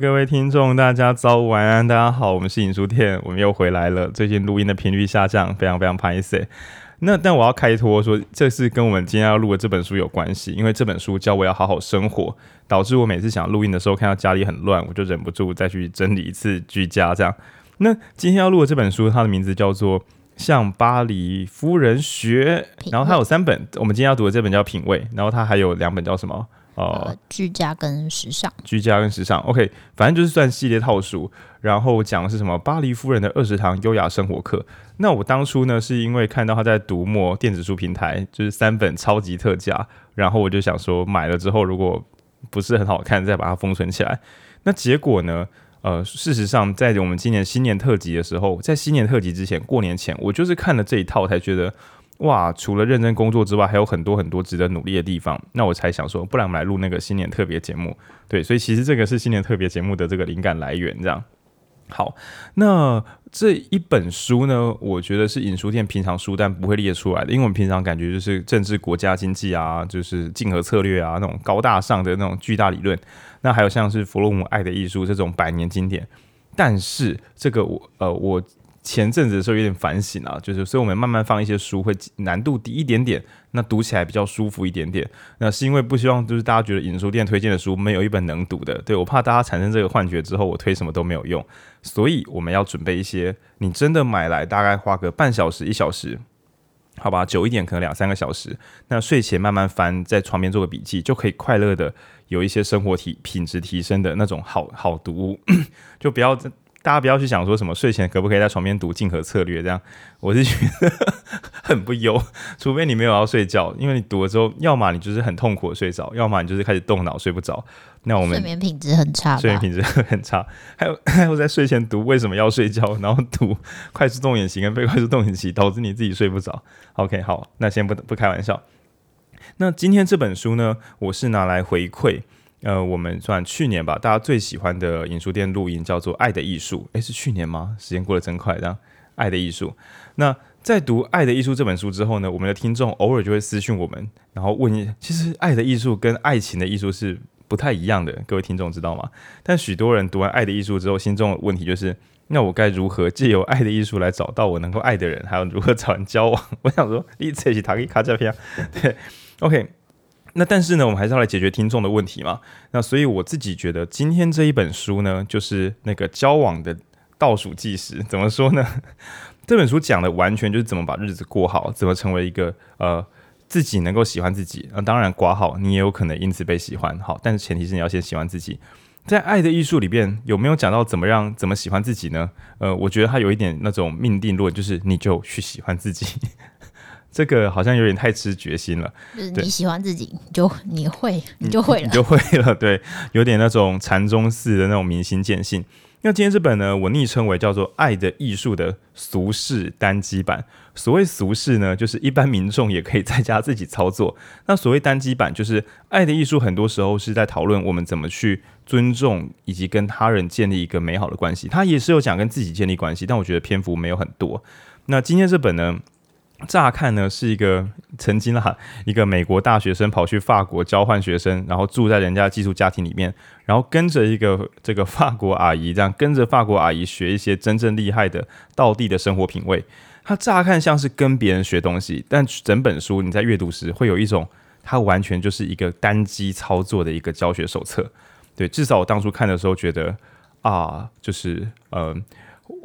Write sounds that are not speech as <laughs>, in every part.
各位听众，大家早午晚安，大家好，我们是影书店，我们又回来了。最近录音的频率下降，非常非常抱歉。那但我要开脱说，这是跟我们今天要录的这本书有关系，因为这本书教我要好好生活，导致我每次想录音的时候，看到家里很乱，我就忍不住再去整理一次居家。这样，那今天要录的这本书，它的名字叫做《向巴黎夫人学》，然后它有三本，我们今天要读的这本叫《品味》，然后它还有两本叫什么？呃，居家跟时尚，居家跟时尚，OK，反正就是算系列套书。然后讲的是什么？巴黎夫人的二十堂优雅生活课。那我当初呢，是因为看到他在读墨电子书平台，就是三本超级特价，然后我就想说，买了之后如果不是很好看，再把它封存起来。那结果呢？呃，事实上，在我们今年新年特辑的时候，在新年特辑之前，过年前，我就是看了这一套，才觉得。哇，除了认真工作之外，还有很多很多值得努力的地方。那我才想说，不然我们来录那个新年特别节目。对，所以其实这个是新年特别节目的这个灵感来源。这样，好，那这一本书呢，我觉得是影书店平常书单不会列出来的，因为我们平常感觉就是政治、国家、经济啊，就是竞合策略啊，那种高大上的那种巨大理论。那还有像是弗洛姆《爱的艺术》这种百年经典。但是这个我呃我。前阵子的时候有点反省啊，就是所以我们慢慢放一些书会难度低一点点，那读起来比较舒服一点点。那是因为不希望就是大家觉得影书店推荐的书没有一本能读的，对，我怕大家产生这个幻觉之后，我推什么都没有用。所以我们要准备一些，你真的买来大概花个半小时一小时，好吧，久一点可能两三个小时。那睡前慢慢翻，在床边做个笔记，就可以快乐的有一些生活体品质提升的那种好好读物，<coughs> 就不要大家不要去想说什么睡前可不可以在床边读竞合策略这样，我是觉得 <laughs> 很不优，除非你没有要睡觉，因为你读了之后，要么你就是很痛苦的睡着，要么你就是开始动脑睡不着。那我们睡眠品质很差，睡眠品质很差。还有 <laughs> 还有在睡前读为什么要睡觉，然后读快速动眼型跟非快速动眼型，导致你自己睡不着。OK，好，那先不不开玩笑。那今天这本书呢，我是拿来回馈。呃，我们算去年吧，大家最喜欢的影书店录音叫做《爱的艺术》。诶，是去年吗？时间过得真快，这样《爱的艺术》。那在读《爱的艺术》这本书之后呢，我们的听众偶尔就会私讯我们，然后问：其实《爱的艺术》跟爱情的艺术是不太一样的，各位听众知道吗？但许多人读完《爱的艺术》之后，心中的问题就是：那我该如何借由爱的艺术来找到我能够爱的人，还有如何找人交往？我想说，一起一起塔卡这片，对，OK。那但是呢，我们还是要来解决听众的问题嘛。那所以我自己觉得，今天这一本书呢，就是那个交往的倒数计时。怎么说呢？<laughs> 这本书讲的完全就是怎么把日子过好，怎么成为一个呃自己能够喜欢自己。那当然，挂好你也有可能因此被喜欢。好，但是前提是你要先喜欢自己。在《爱的艺术》里边有没有讲到怎么让怎么喜欢自己呢？呃，我觉得它有一点那种命定论，就是你就去喜欢自己。这个好像有点太吃决心了。就是你喜欢自己，你就你会，你就会了，你就会了。<laughs> 对，有点那种禅宗式的那种明心见性。那今天这本呢，我昵称为叫做《爱的艺术》的俗世单机版。所谓俗世呢，就是一般民众也可以在家自己操作。<laughs> 那所谓单机版，就是《爱的艺术》很多时候是在讨论我们怎么去尊重以及跟他人建立一个美好的关系。他也是有讲跟自己建立关系，但我觉得篇幅没有很多。那今天这本呢？乍看呢，是一个曾经啊，<laughs> 一个美国大学生跑去法国交换学生，然后住在人家寄宿家庭里面，然后跟着一个这个法国阿姨，这样跟着法国阿姨学一些真正厉害的道地的生活品味。他乍看像是跟别人学东西，但整本书你在阅读时会有一种，它完全就是一个单机操作的一个教学手册。对，至少我当初看的时候觉得啊，就是嗯。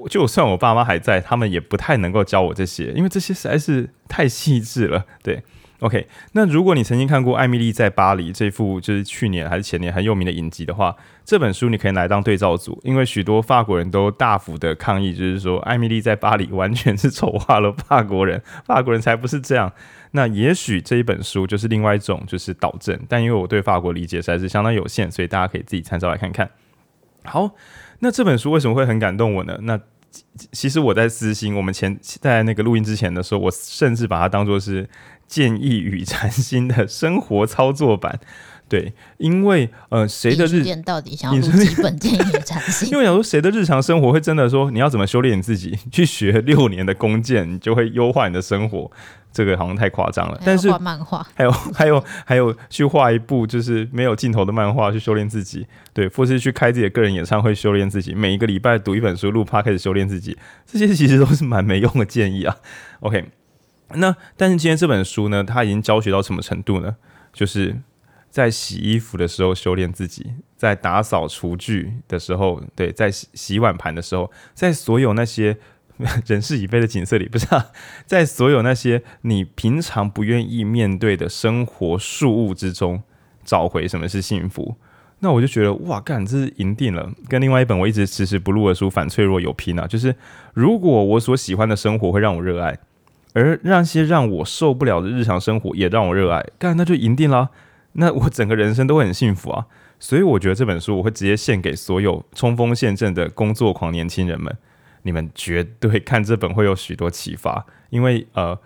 就算我爸妈还在，他们也不太能够教我这些，因为这些实在是太细致了。<laughs> 对，OK。那如果你曾经看过《艾米丽在巴黎》这部就是去年还是前年很有名的影集的话，这本书你可以来当对照组，因为许多法国人都大幅的抗议，就是说《艾米丽在巴黎》完全是丑化了法国人，法国人才不是这样。<laughs> 那也许这一本书就是另外一种就是导正，但因为我对法国理解实在是相当有限，所以大家可以自己参照来看看。好。那这本书为什么会很感动我呢？那其实我在私心，我们前在那个录音之前的时候，我甚至把它当做是建议与禅心的生活操作版。对，因为呃，谁的日店到底想要录几本建议禅心？<laughs> 因为想说，谁的日常生活会真的说，你要怎么修炼你自己？去学六年的弓箭，你就会优化你的生活？这个好像太夸张了。但是画漫画，还有 <laughs> 还有还有去画一部就是没有尽头的漫画去修炼自己，对，或是去开自己的个人演唱会修炼自己，每一个礼拜读一本书，录 Podcast 开始修炼自己，这些其实都是蛮没用的建议啊。<laughs> OK，那但是今天这本书呢，它已经教学到什么程度呢？就是。在洗衣服的时候修炼自己，在打扫厨具的时候，对，在洗洗碗盘的时候，在所有那些 <laughs> 人事已非的景色里，不是啊，<laughs> 在所有那些你平常不愿意面对的生活事物之中，找回什么是幸福。那我就觉得，哇，干，这是赢定了，跟另外一本我一直迟迟不录的书《反脆弱》有拼啊。就是如果我所喜欢的生活会让我热爱，而让些让我受不了的日常生活也让我热爱，干，那就赢定了。那我整个人生都会很幸福啊，所以我觉得这本书我会直接献给所有冲锋陷阵的工作狂年轻人们，你们绝对看这本会有许多启发，因为呃，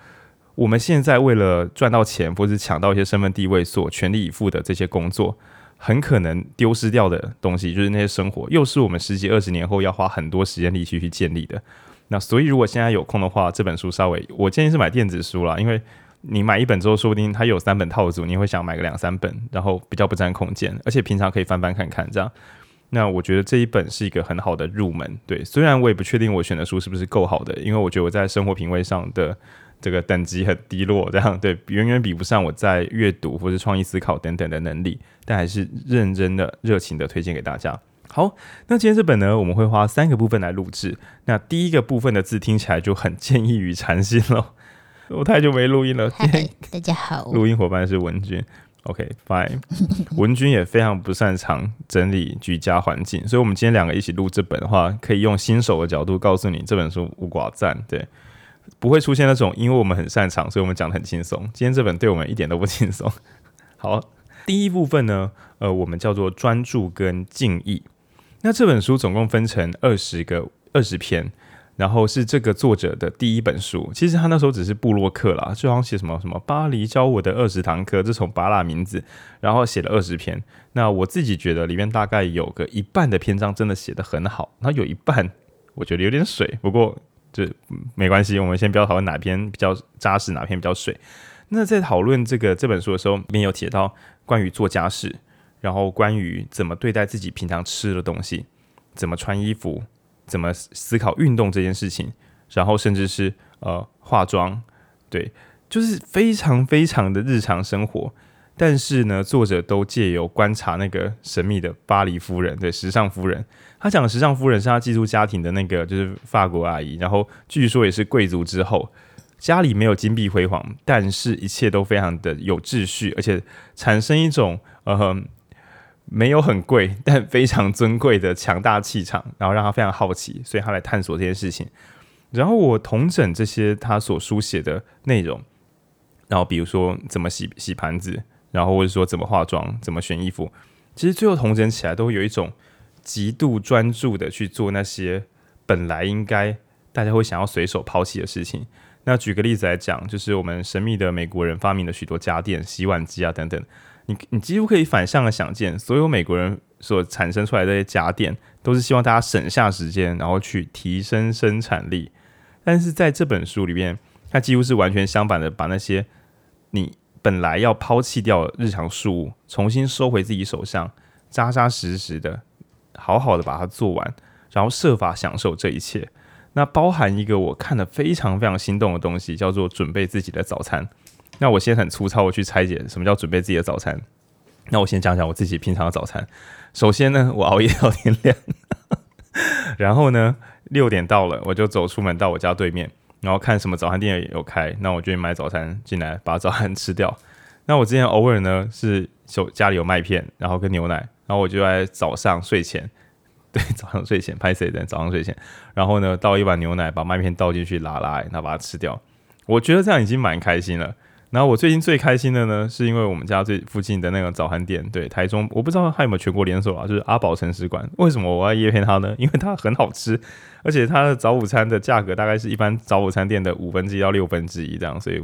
我们现在为了赚到钱或是抢到一些身份地位所全力以赴的这些工作，很可能丢失掉的东西就是那些生活，又是我们十几二十年后要花很多时间力气去建立的。那所以如果现在有空的话，这本书稍微我建议是买电子书啦，因为。你买一本之后，说不定它有三本套组，你会想买个两三本，然后比较不占空间，而且平常可以翻翻看看这样。那我觉得这一本是一个很好的入门。对，虽然我也不确定我选的书是不是够好的，因为我觉得我在生活品味上的这个等级很低落，这样对，远远比不上我在阅读或是创意思考等等的能力，但还是认真的、热情的推荐给大家。好，那今天这本呢，我们会花三个部分来录制。那第一个部分的字听起来就很建议与禅心了。<laughs> 我太久没录音了。Hi, 大家好，录音伙伴是文君。OK，Fine。文君也非常不擅长整理居家环境，所以，我们今天两个一起录这本的话，可以用新手的角度告诉你这本书无寡赞。对，不会出现那种因为我们很擅长，所以我们讲得很轻松。今天这本对我们一点都不轻松。<laughs> 好，第一部分呢，呃，我们叫做专注跟静意。那这本书总共分成二十个二十篇。然后是这个作者的第一本书，其实他那时候只是部落客啦，就好像写什么什么巴黎教我的二十堂课，这从巴拉名字，然后写了二十篇。那我自己觉得里面大概有个一半的篇章真的写得很好，然后有一半我觉得有点水，不过这没关系，我们先不要讨论哪篇比较扎实，哪篇比较水。那在讨论这个这本书的时候，里面有提到关于做家事，然后关于怎么对待自己平常吃的东西，怎么穿衣服。怎么思考运动这件事情，然后甚至是呃化妆，对，就是非常非常的日常生活。但是呢，作者都借由观察那个神秘的巴黎夫人，对，时尚夫人。他讲时尚夫人是他寄宿家庭的那个，就是法国阿姨。然后据说也是贵族之后，家里没有金碧辉煌，但是一切都非常的有秩序，而且产生一种呃。没有很贵，<laughs> 但非常尊贵的强大气场，然后让他非常好奇，所以他来探索这件事情。然后我同整这些他所书写的内容，然后比如说怎么洗洗盘子，然后或者说怎么化妆、怎么选衣服，其实最后同整起来都会有一种极度专注的去做那些本来应该大家会想要随手抛弃的事情。那举个例子来讲，就是我们神秘的美国人发明了许多家电、洗碗机啊等等。你你几乎可以反向的想见，所有美国人所产生出来的这些家电，都是希望大家省下时间，然后去提升生产力。但是在这本书里面，它几乎是完全相反的，把那些你本来要抛弃掉的日常事务，重新收回自己手上，扎扎实实的，好好的把它做完，然后设法享受这一切。那包含一个我看了非常非常心动的东西，叫做准备自己的早餐。那我先很粗糙我去拆解什么叫准备自己的早餐。那我先讲讲我自己平常的早餐。首先呢，我熬夜到天亮，然后呢，六点到了，我就走出门到我家对面，然后看什么早餐店有开，那我就买早餐进来，把早餐吃掉。那我之前偶尔呢是手家里有麦片，然后跟牛奶，然后我就在早上睡前，<laughs> 对，早上睡前拍谁的？早上睡前，然后呢倒一碗牛奶，把麦片倒进去拉拉，然后把它吃掉。我觉得这样已经蛮开心了。然后我最近最开心的呢，是因为我们家最附近的那个早餐店，对，台中，我不知道它有没有全国连锁啊，就是阿宝城市馆。为什么我要叶片它呢？<laughs> 因为它很好吃，而且它的早午餐的价格大概是一般早午餐店的五分之一到六分之一这样，所以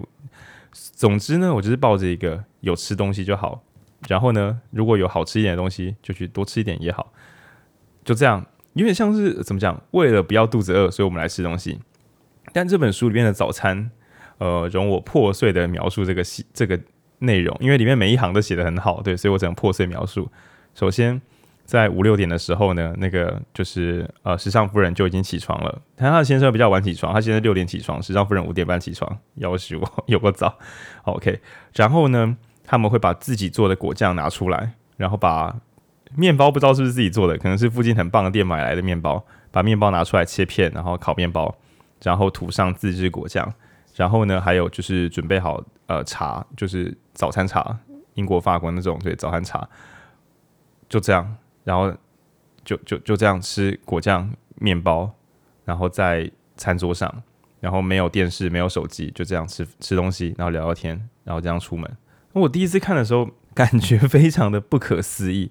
总之呢，我就是抱着一个有吃东西就好，然后呢，如果有好吃一点的东西，就去多吃一点也好。就这样，有点像是怎么讲？为了不要肚子饿，所以我们来吃东西。但这本书里面的早餐，呃，容我破碎的描述这个细这个内容，因为里面每一行都写的很好，对，所以我只能破碎描述。首先。在五六点的时候呢，那个就是呃，时尚夫人就已经起床了。他他的先生比较晚起床，他现在六点起床，时尚夫人五点半起床，要求我有个早。OK，然后呢，他们会把自己做的果酱拿出来，然后把面包不知道是不是自己做的，可能是附近很棒的店买来的面包，把面包拿出来切片，然后烤面包，然后涂上自制果酱，然后呢，还有就是准备好呃茶，就是早餐茶，英国、法国那种对早餐茶，就这样。然后就就就这样吃果酱面包，然后在餐桌上，然后没有电视，没有手机，就这样吃吃东西，然后聊聊天，然后这样出门。我第一次看的时候，感觉非常的不可思议。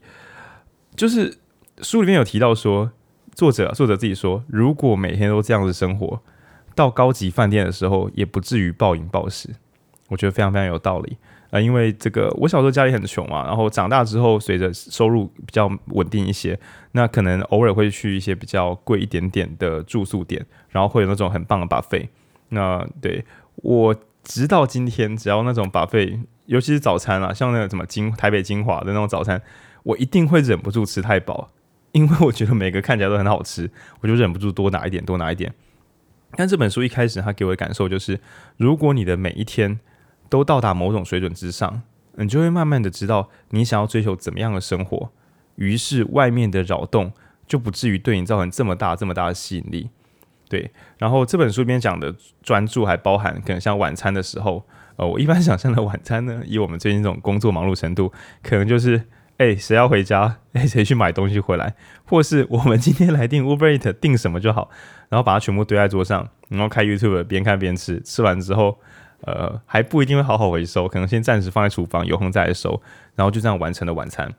就是书里面有提到说，作者作者自己说，如果每天都这样子生活，到高级饭店的时候，也不至于暴饮暴食。我觉得非常非常有道理。呃，因为这个，我小时候家里很穷嘛，然后长大之后，随着收入比较稳定一些，那可能偶尔会去一些比较贵一点点的住宿点，然后会有那种很棒的 buffet。那对我直到今天，只要那种 buffet，尤其是早餐啊，像那个什么金台北精华的那种早餐，我一定会忍不住吃太饱，因为我觉得每个看起来都很好吃，我就忍不住多拿一点，多拿一点。但这本书一开始他给我的感受就是，如果你的每一天，都到达某种水准之上，你就会慢慢的知道你想要追求怎么样的生活，于是外面的扰动就不至于对你造成这么大这么大的吸引力。对，然后这本书里面讲的专注还包含可能像晚餐的时候，呃，我一般想象的晚餐呢，以我们最近这种工作忙碌程度，可能就是，哎，谁要回家，哎，谁去买东西回来，或是我们今天来订 Uber Eat 订什么就好，然后把它全部堆在桌上，然后开 YouTube 边看边吃，吃完之后。呃，还不一定会好好回收，可能先暂时放在厨房，有空再来收，然后就这样完成了晚餐。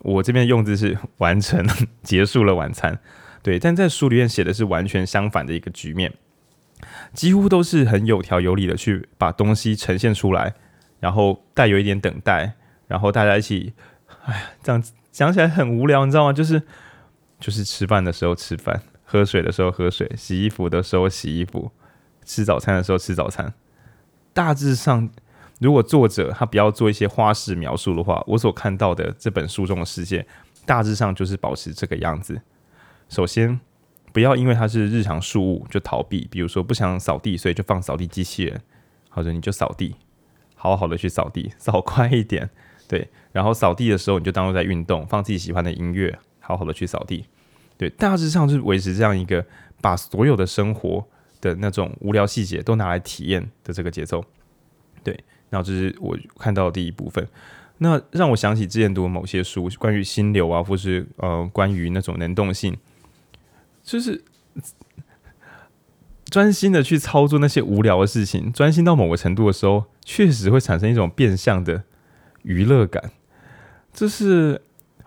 我这边用字是完成 <laughs> 结束了晚餐，对，但在书里面写的是完全相反的一个局面，几乎都是很有条有理的去把东西呈现出来，然后带有一点等待，然后大家一起，哎呀，这样讲起来很无聊，你知道吗？就是就是吃饭的时候吃饭，喝水的时候喝水，洗衣服的时候洗衣服，吃早餐的时候吃早餐。大致上，如果作者他不要做一些花式描述的话，我所看到的这本书中的世界，大致上就是保持这个样子。首先，不要因为它是日常事物就逃避，比如说不想扫地，所以就放扫地机器人，或者你就扫地，好好的去扫地，扫快一点，对。然后扫地的时候，你就当做在运动，放自己喜欢的音乐，好好的去扫地，对。大致上是维持这样一个把所有的生活。的那种无聊细节都拿来体验的这个节奏，对，然后这是我看到的第一部分。那让我想起之前读的某些书，关于心流啊，或是呃关于那种能动性，就是专心的去操作那些无聊的事情，专心到某个程度的时候，确实会产生一种变相的娱乐感。就是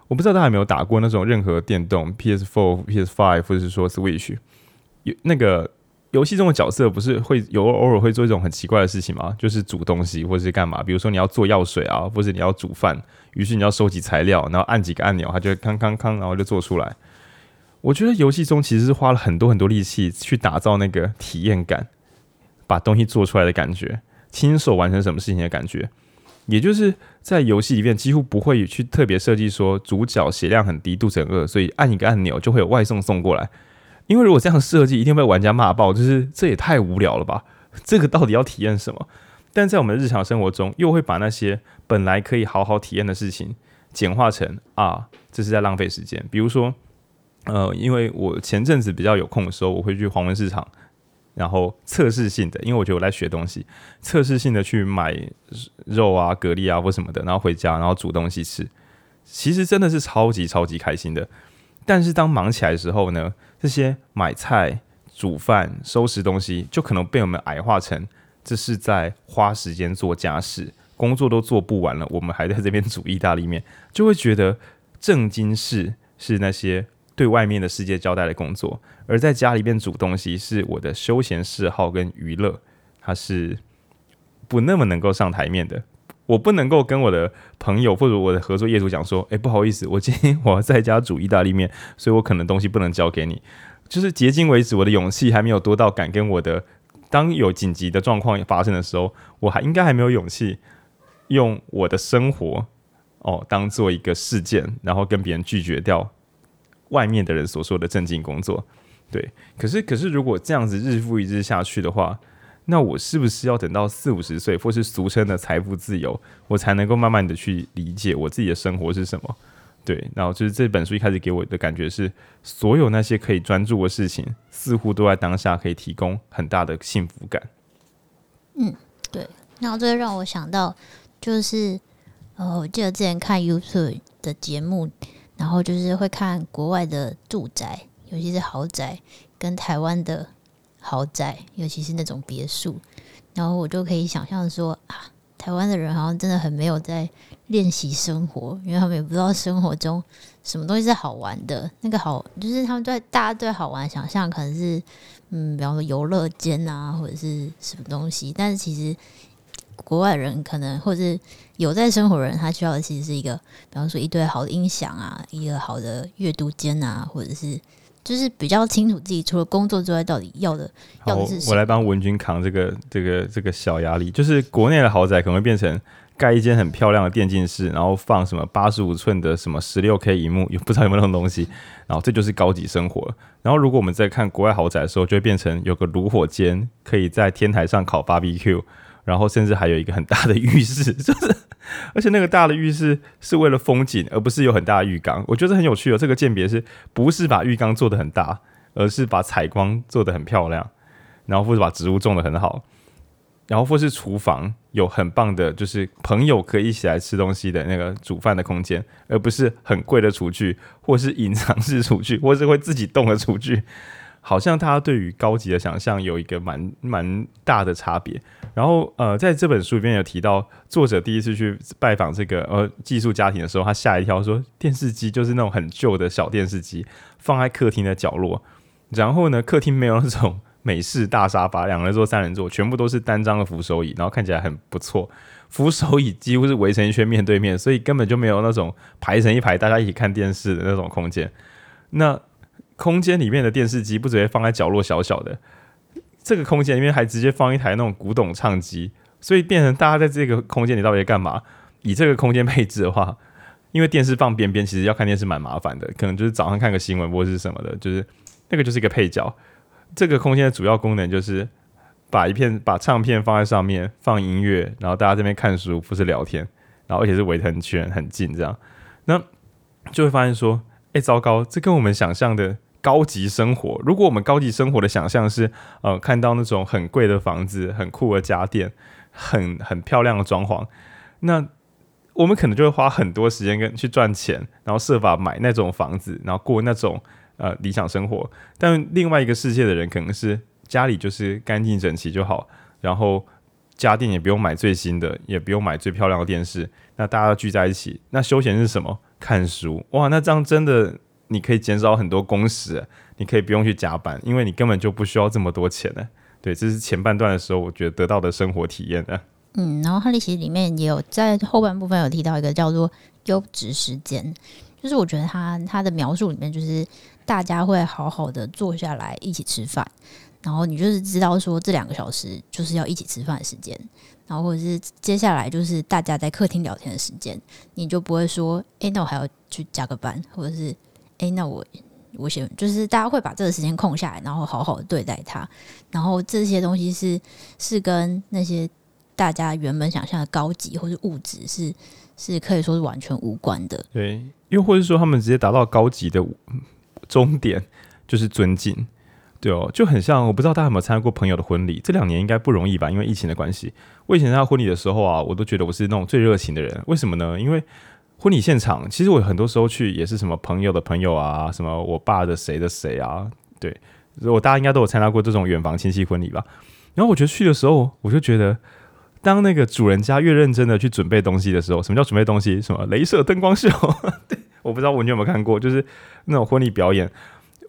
我不知道大家有没有打过那种任何电动 PS Four、PS Five，或者是说 Switch，有那个。游戏中的角色不是会有偶尔会做一种很奇怪的事情吗？就是煮东西或者是干嘛？比如说你要做药水啊，或者你要煮饭，于是你要收集材料，然后按几个按钮，它就会康康康，然后就做出来。我觉得游戏中其实是花了很多很多力气去打造那个体验感，把东西做出来的感觉，亲手完成什么事情的感觉。也就是在游戏里面几乎不会去特别设计说主角血量很低，肚子很饿，所以按一个按钮就会有外送送过来。因为如果这样设计，一定被玩家骂爆，就是这也太无聊了吧？<laughs> 这个到底要体验什么？但在我们日常生活中，又会把那些本来可以好好体验的事情，简化成啊，这是在浪费时间。比如说，呃，因为我前阵子比较有空的时候，我会去黄文市场，然后测试性的，因为我觉得我在学东西，测试性的去买肉啊、蛤蜊啊或什么的，然后回家，然后煮东西吃，其实真的是超级超级开心的。但是当忙起来的时候呢，这些买菜、煮饭、收拾东西，就可能被我们矮化成这是在花时间做家事，工作都做不完了，我们还在这边煮意大利面，就会觉得正经事是那些对外面的世界交代的工作，而在家里边煮东西是我的休闲嗜好跟娱乐，它是不那么能够上台面的。我不能够跟我的朋友或者我的合作业主讲说，哎、不好意思，我今天我要在家煮意大利面，所以我可能东西不能交给你。就是迄今为止，我的勇气还没有多到敢跟我的，当有紧急的状况发生的时候，我还应该还没有勇气用我的生活哦当做一个事件，然后跟别人拒绝掉外面的人所说的正经工作。对，可是可是如果这样子日复一日下去的话，那我是不是要等到四五十岁，或是俗称的财富自由，我才能够慢慢的去理解我自己的生活是什么？对，然后就是这本书一开始给我的感觉是，所有那些可以专注的事情，似乎都在当下可以提供很大的幸福感。嗯，对。然后这个让我想到，就是呃，我记得之前看 YouTube 的节目，然后就是会看国外的住宅，尤其是豪宅，跟台湾的豪宅，尤其是那种别墅，然后我就可以想象说啊。台湾的人好像真的很没有在练习生活，因为他们也不知道生活中什么东西是好玩的。那个好，就是他们对大家对好玩想象可能是，嗯，比方说游乐间啊，或者是什么东西。但是其实国外人可能，或者是有在生活的人，他需要的其实是一个，比方说一堆好的音响啊，一个好的阅读间啊，或者是。就是比较清楚自己除了工作之外，到底要的要的是什么。我来帮文君扛这个这个这个小压力。就是国内的豪宅可能会变成盖一间很漂亮的电竞室，然后放什么八十五寸的什么十六 K 荧幕，<laughs> 也不知道有没有那种东西。然后这就是高级生活。然后如果我们在看国外豪宅的时候，就会变成有个炉火间，可以在天台上烤 BBQ。然后甚至还有一个很大的浴室，<laughs> 就是而且那个大的浴室是为了风景，而不是有很大的浴缸。我觉得很有趣哦，这个鉴别是不是把浴缸做得很大，而是把采光做得很漂亮，然后或者把植物种得很好，然后或是厨房有很棒的，就是朋友可以一起来吃东西的那个煮饭的空间，而不是很贵的厨具，或是隐藏式厨具，或是会自己动的厨具。好像他对于高级的想象有一个蛮蛮大的差别。然后呃，在这本书里面有提到，作者第一次去拜访这个呃寄宿家庭的时候，他吓一跳，说电视机就是那种很旧的小电视机，放在客厅的角落。然后呢，客厅没有那种美式大沙发，两人座、三人座，全部都是单张的扶手椅，然后看起来很不错。扶手椅几乎是围成一圈面对面，所以根本就没有那种排成一排大家一起看电视的那种空间。那空间里面的电视机不只会放在角落小小的，这个空间里面还直接放一台那种古董唱机，所以变成大家在这个空间里到底在干嘛？以这个空间配置的话，因为电视放边边，其实要看电视蛮麻烦的，可能就是早上看个新闻或是什么的，就是那个就是一个配角。这个空间的主要功能就是把一片把唱片放在上面，放音乐，然后大家这边看书或是聊天，然后而且是围得很圈很近这样，那就会发现说，哎，糟糕，这跟我们想象的。高级生活，如果我们高级生活的想象是，呃，看到那种很贵的房子、很酷的家电、很很漂亮的装潢，那我们可能就会花很多时间跟去赚钱，然后设法买那种房子，然后过那种呃理想生活。但另外一个世界的人，可能是家里就是干净整齐就好，然后家电也不用买最新的，也不用买最漂亮的电视，那大家聚在一起，那休闲是什么？看书。哇，那这样真的。你可以减少很多工时，你可以不用去加班，因为你根本就不需要这么多钱呢。对，这是前半段的时候，我觉得得到的生活体验呢。嗯，然后哈利其实里面也有在后半部分有提到一个叫做优质时间，就是我觉得他他的描述里面就是大家会好好的坐下来一起吃饭，然后你就是知道说这两个小时就是要一起吃饭的时间，然后或者是接下来就是大家在客厅聊天的时间，你就不会说，哎，那我还要去加个班，或者是。哎，那我我先就是大家会把这个时间空下来，然后好好的对待它，然后这些东西是是跟那些大家原本想象的高级或是物质是是可以说是完全无关的。对，又或者说他们直接达到高级的终点就是尊敬，对哦，就很像我不知道大家有没有参加过朋友的婚礼，这两年应该不容易吧？因为疫情的关系，我以前参加婚礼的时候啊，我都觉得我是那种最热情的人，为什么呢？因为婚礼现场，其实我很多时候去也是什么朋友的朋友啊，什么我爸的谁的谁啊，对，我大家应该都有参加过这种远房亲戚婚礼吧。然后我觉得去的时候，我就觉得，当那个主人家越认真的去准备东西的时候，什么叫准备东西？什么镭射灯光秀？<laughs> 对，我不知道文娟有没有看过，就是那种婚礼表演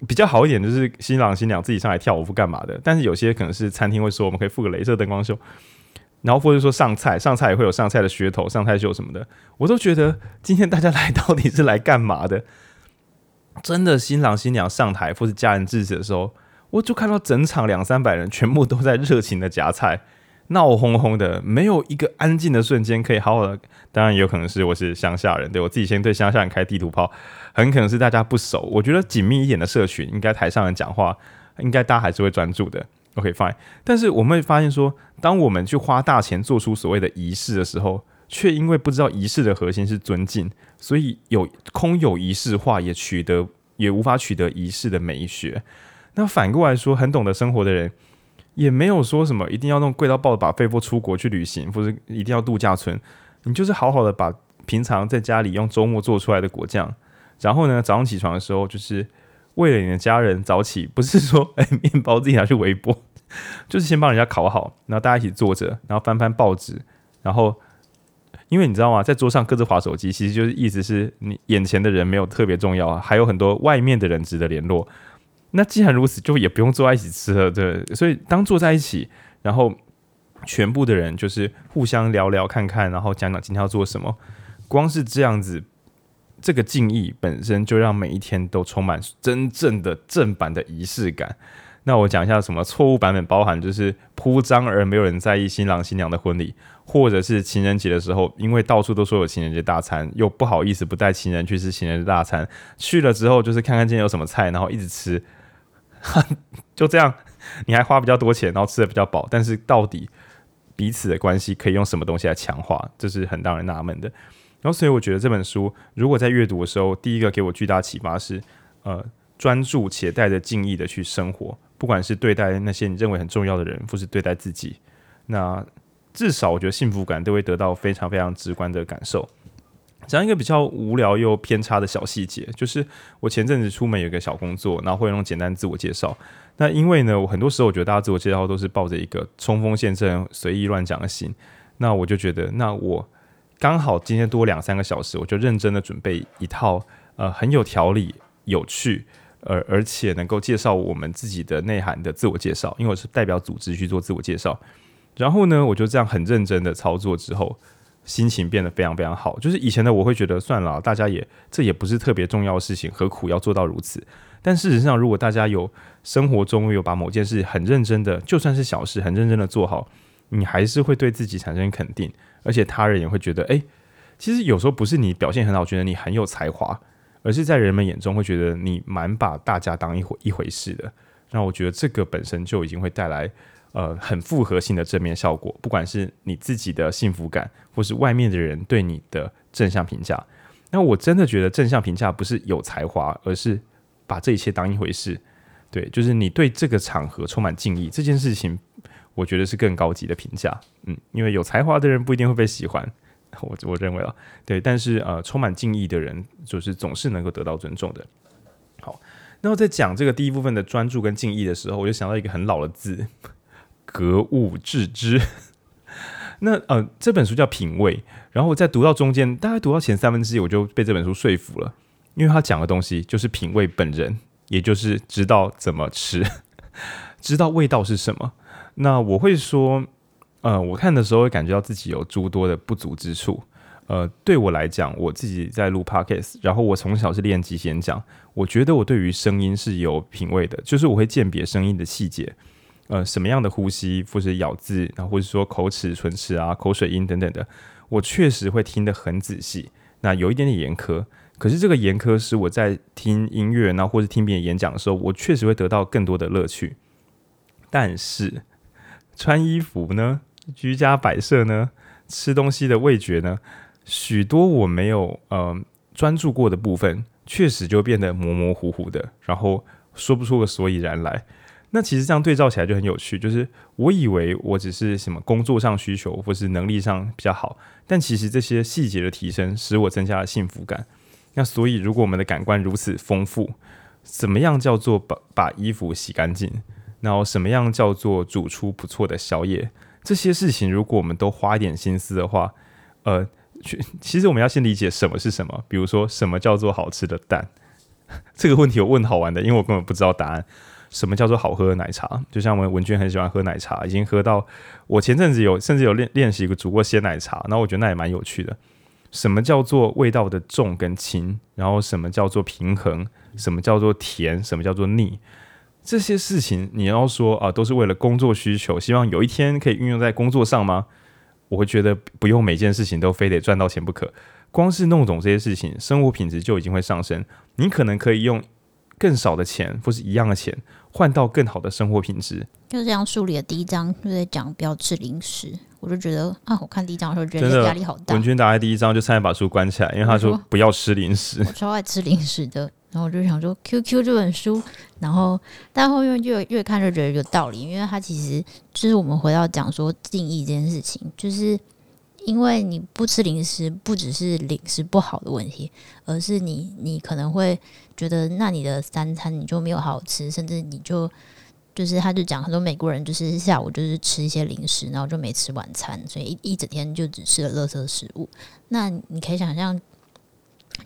比较好一点，就是新郎新娘自己上来跳舞不干嘛的。但是有些可能是餐厅会说，我们可以附个镭射灯光秀。然后或者说上菜，上菜也会有上菜的噱头、上菜秀什么的，我都觉得今天大家来到底是来干嘛的？真的新郎新娘上台或是家人致辞的时候，我就看到整场两三百人全部都在热情的夹菜，闹哄哄的，没有一个安静的瞬间可以好好的。当然也有可能是我是乡下人，对我自己先对乡下人开地图炮，很可能是大家不熟。我觉得紧密一点的社群，应该台上人讲话，应该大家还是会专注的。OK fine，但是我们会发现说，当我们去花大钱做出所谓的仪式的时候，却因为不知道仪式的核心是尊敬，所以有空有仪式化，也取得也无法取得仪式的美学。那反过来说，很懂得生活的人，也没有说什么一定要弄贵到爆的把费或出国去旅行，或者一定要度假村。你就是好好的把平常在家里用周末做出来的果酱，然后呢，早上起床的时候就是。为了你的家人早起，不是说哎，面包自己拿去微波，<laughs> 就是先帮人家烤好，然后大家一起坐着，然后翻翻报纸，然后因为你知道吗，在桌上各自划手机，其实就是意思是你眼前的人没有特别重要啊，还有很多外面的人值得联络。那既然如此，就也不用坐在一起吃了，对。所以当坐在一起，然后全部的人就是互相聊聊看看，然后讲讲今天要做什么，光是这样子。这个敬意本身就让每一天都充满真正的正版的仪式感。那我讲一下什么错误版本，包含就是铺张而没有人在意新郎新娘的婚礼，或者是情人节的时候，因为到处都说有情人节大餐，又不好意思不带情人去吃情人节大餐，去了之后就是看看今天有什么菜，然后一直吃，就这样，你还花比较多钱，然后吃的比较饱，但是到底彼此的关系可以用什么东西来强化，这是很让人纳闷的。然后，所以我觉得这本书，如果在阅读的时候，第一个给我巨大启发是，呃，专注且带着敬意的去生活，不管是对待那些你认为很重要的人，或是对待自己，那至少我觉得幸福感都会得到非常非常直观的感受。讲一个比较无聊又偏差的小细节，就是我前阵子出门有一个小工作，然后会用简单自我介绍。那因为呢，我很多时候我觉得大家自我介绍都是抱着一个冲锋陷阵、随意乱讲的心，那我就觉得，那我。刚好今天多两三个小时，我就认真的准备一套呃很有条理、有趣，而而且能够介绍我们自己的内涵的自我介绍。因为我是代表组织去做自我介绍，然后呢，我就这样很认真的操作之后，心情变得非常非常好。就是以前的我会觉得算了，大家也这也不是特别重要的事情，何苦要做到如此？但事实上，如果大家有生活中有把某件事很认真的，就算是小事，很认真的做好，你还是会对自己产生肯定。而且他人也会觉得，哎、其实有时候不是你表现很好，觉得你很有才华，而是在人们眼中会觉得你蛮把大家当一回一回事的。那我觉得这个本身就已经会带来呃很复合性的正面效果，不管是你自己的幸福感，或是外面的人对你的正向评价。那我真的觉得正向评价不是有才华，而是把这一切当一回事。对，就是你对这个场合充满敬意，这件事情。我觉得是更高级的评价，嗯，因为有才华的人不一定会被喜欢，我我认为啊，对，但是呃，充满敬意的人就是总是能够得到尊重的。好，那我在讲这个第一部分的专注跟敬意的时候，我就想到一个很老的字——格物致知。<laughs> 那呃，这本书叫《品味》，然后我在读到中间，大概读到前三分之一，我就被这本书说服了，因为他讲的东西就是品味本人，也就是知道怎么吃，<laughs> 知道味道是什么。那我会说，呃，我看的时候会感觉到自己有诸多的不足之处。呃，对我来讲，我自己在录 Podcast，然后我从小是练即兴演讲，我觉得我对于声音是有品味的，就是我会鉴别声音的细节，呃，什么样的呼吸或者咬字，然后或者说口齿、唇齿啊、口水音等等的，我确实会听得很仔细。那有一点点严苛，可是这个严苛是我在听音乐，然后或者听别人演讲的时候，我确实会得到更多的乐趣。但是，穿衣服呢，居家摆设呢，吃东西的味觉呢，许多我没有呃专注过的部分，确实就变得模模糊糊的，然后说不出个所以然来。那其实这样对照起来就很有趣，就是我以为我只是什么工作上需求或是能力上比较好，但其实这些细节的提升使我增加了幸福感。那所以如果我们的感官如此丰富，怎么样叫做把把衣服洗干净？然后，什么样叫做煮出不错的宵夜？这些事情，如果我们都花一点心思的话，呃，<laughs> 其实我们要先理解什么是什么。比如说，什么叫做好吃的蛋？<laughs> 这个问题我问好玩的，因为我根本不知道答案。什么叫做好喝的奶茶？就像我们文娟很喜欢喝奶茶，已经喝到我前阵子有甚至有练练习过煮过鲜奶茶，那我觉得那也蛮有趣的。什么叫做味道的重跟轻？然后什么叫做平衡？什么叫做甜？什么叫做腻？这些事情你要说啊，都是为了工作需求，希望有一天可以运用在工作上吗？我会觉得不用每件事情都非得赚到钱不可。光是弄懂这些事情，生活品质就已经会上升。你可能可以用更少的钱，或是一样的钱，换到更好的生活品质。就这样，书里的第一章就在讲不要吃零食，我就觉得啊，我看第一章的时候觉得压力好大。文君打开第一章就差点把书关起来，因为他说不要吃零食。我超爱吃零食的，然后我就想说 QQ 这本书，然后但后面越越看就觉得有道理，因为它其实就是我们回到讲说定义这件事情，就是。因为你不吃零食，不只是零食不好的问题，而是你你可能会觉得，那你的三餐你就没有好好吃，甚至你就就是他就讲很多美国人就是下午就是吃一些零食，然后就没吃晚餐，所以一一整天就只吃了垃圾食物。那你可以想象，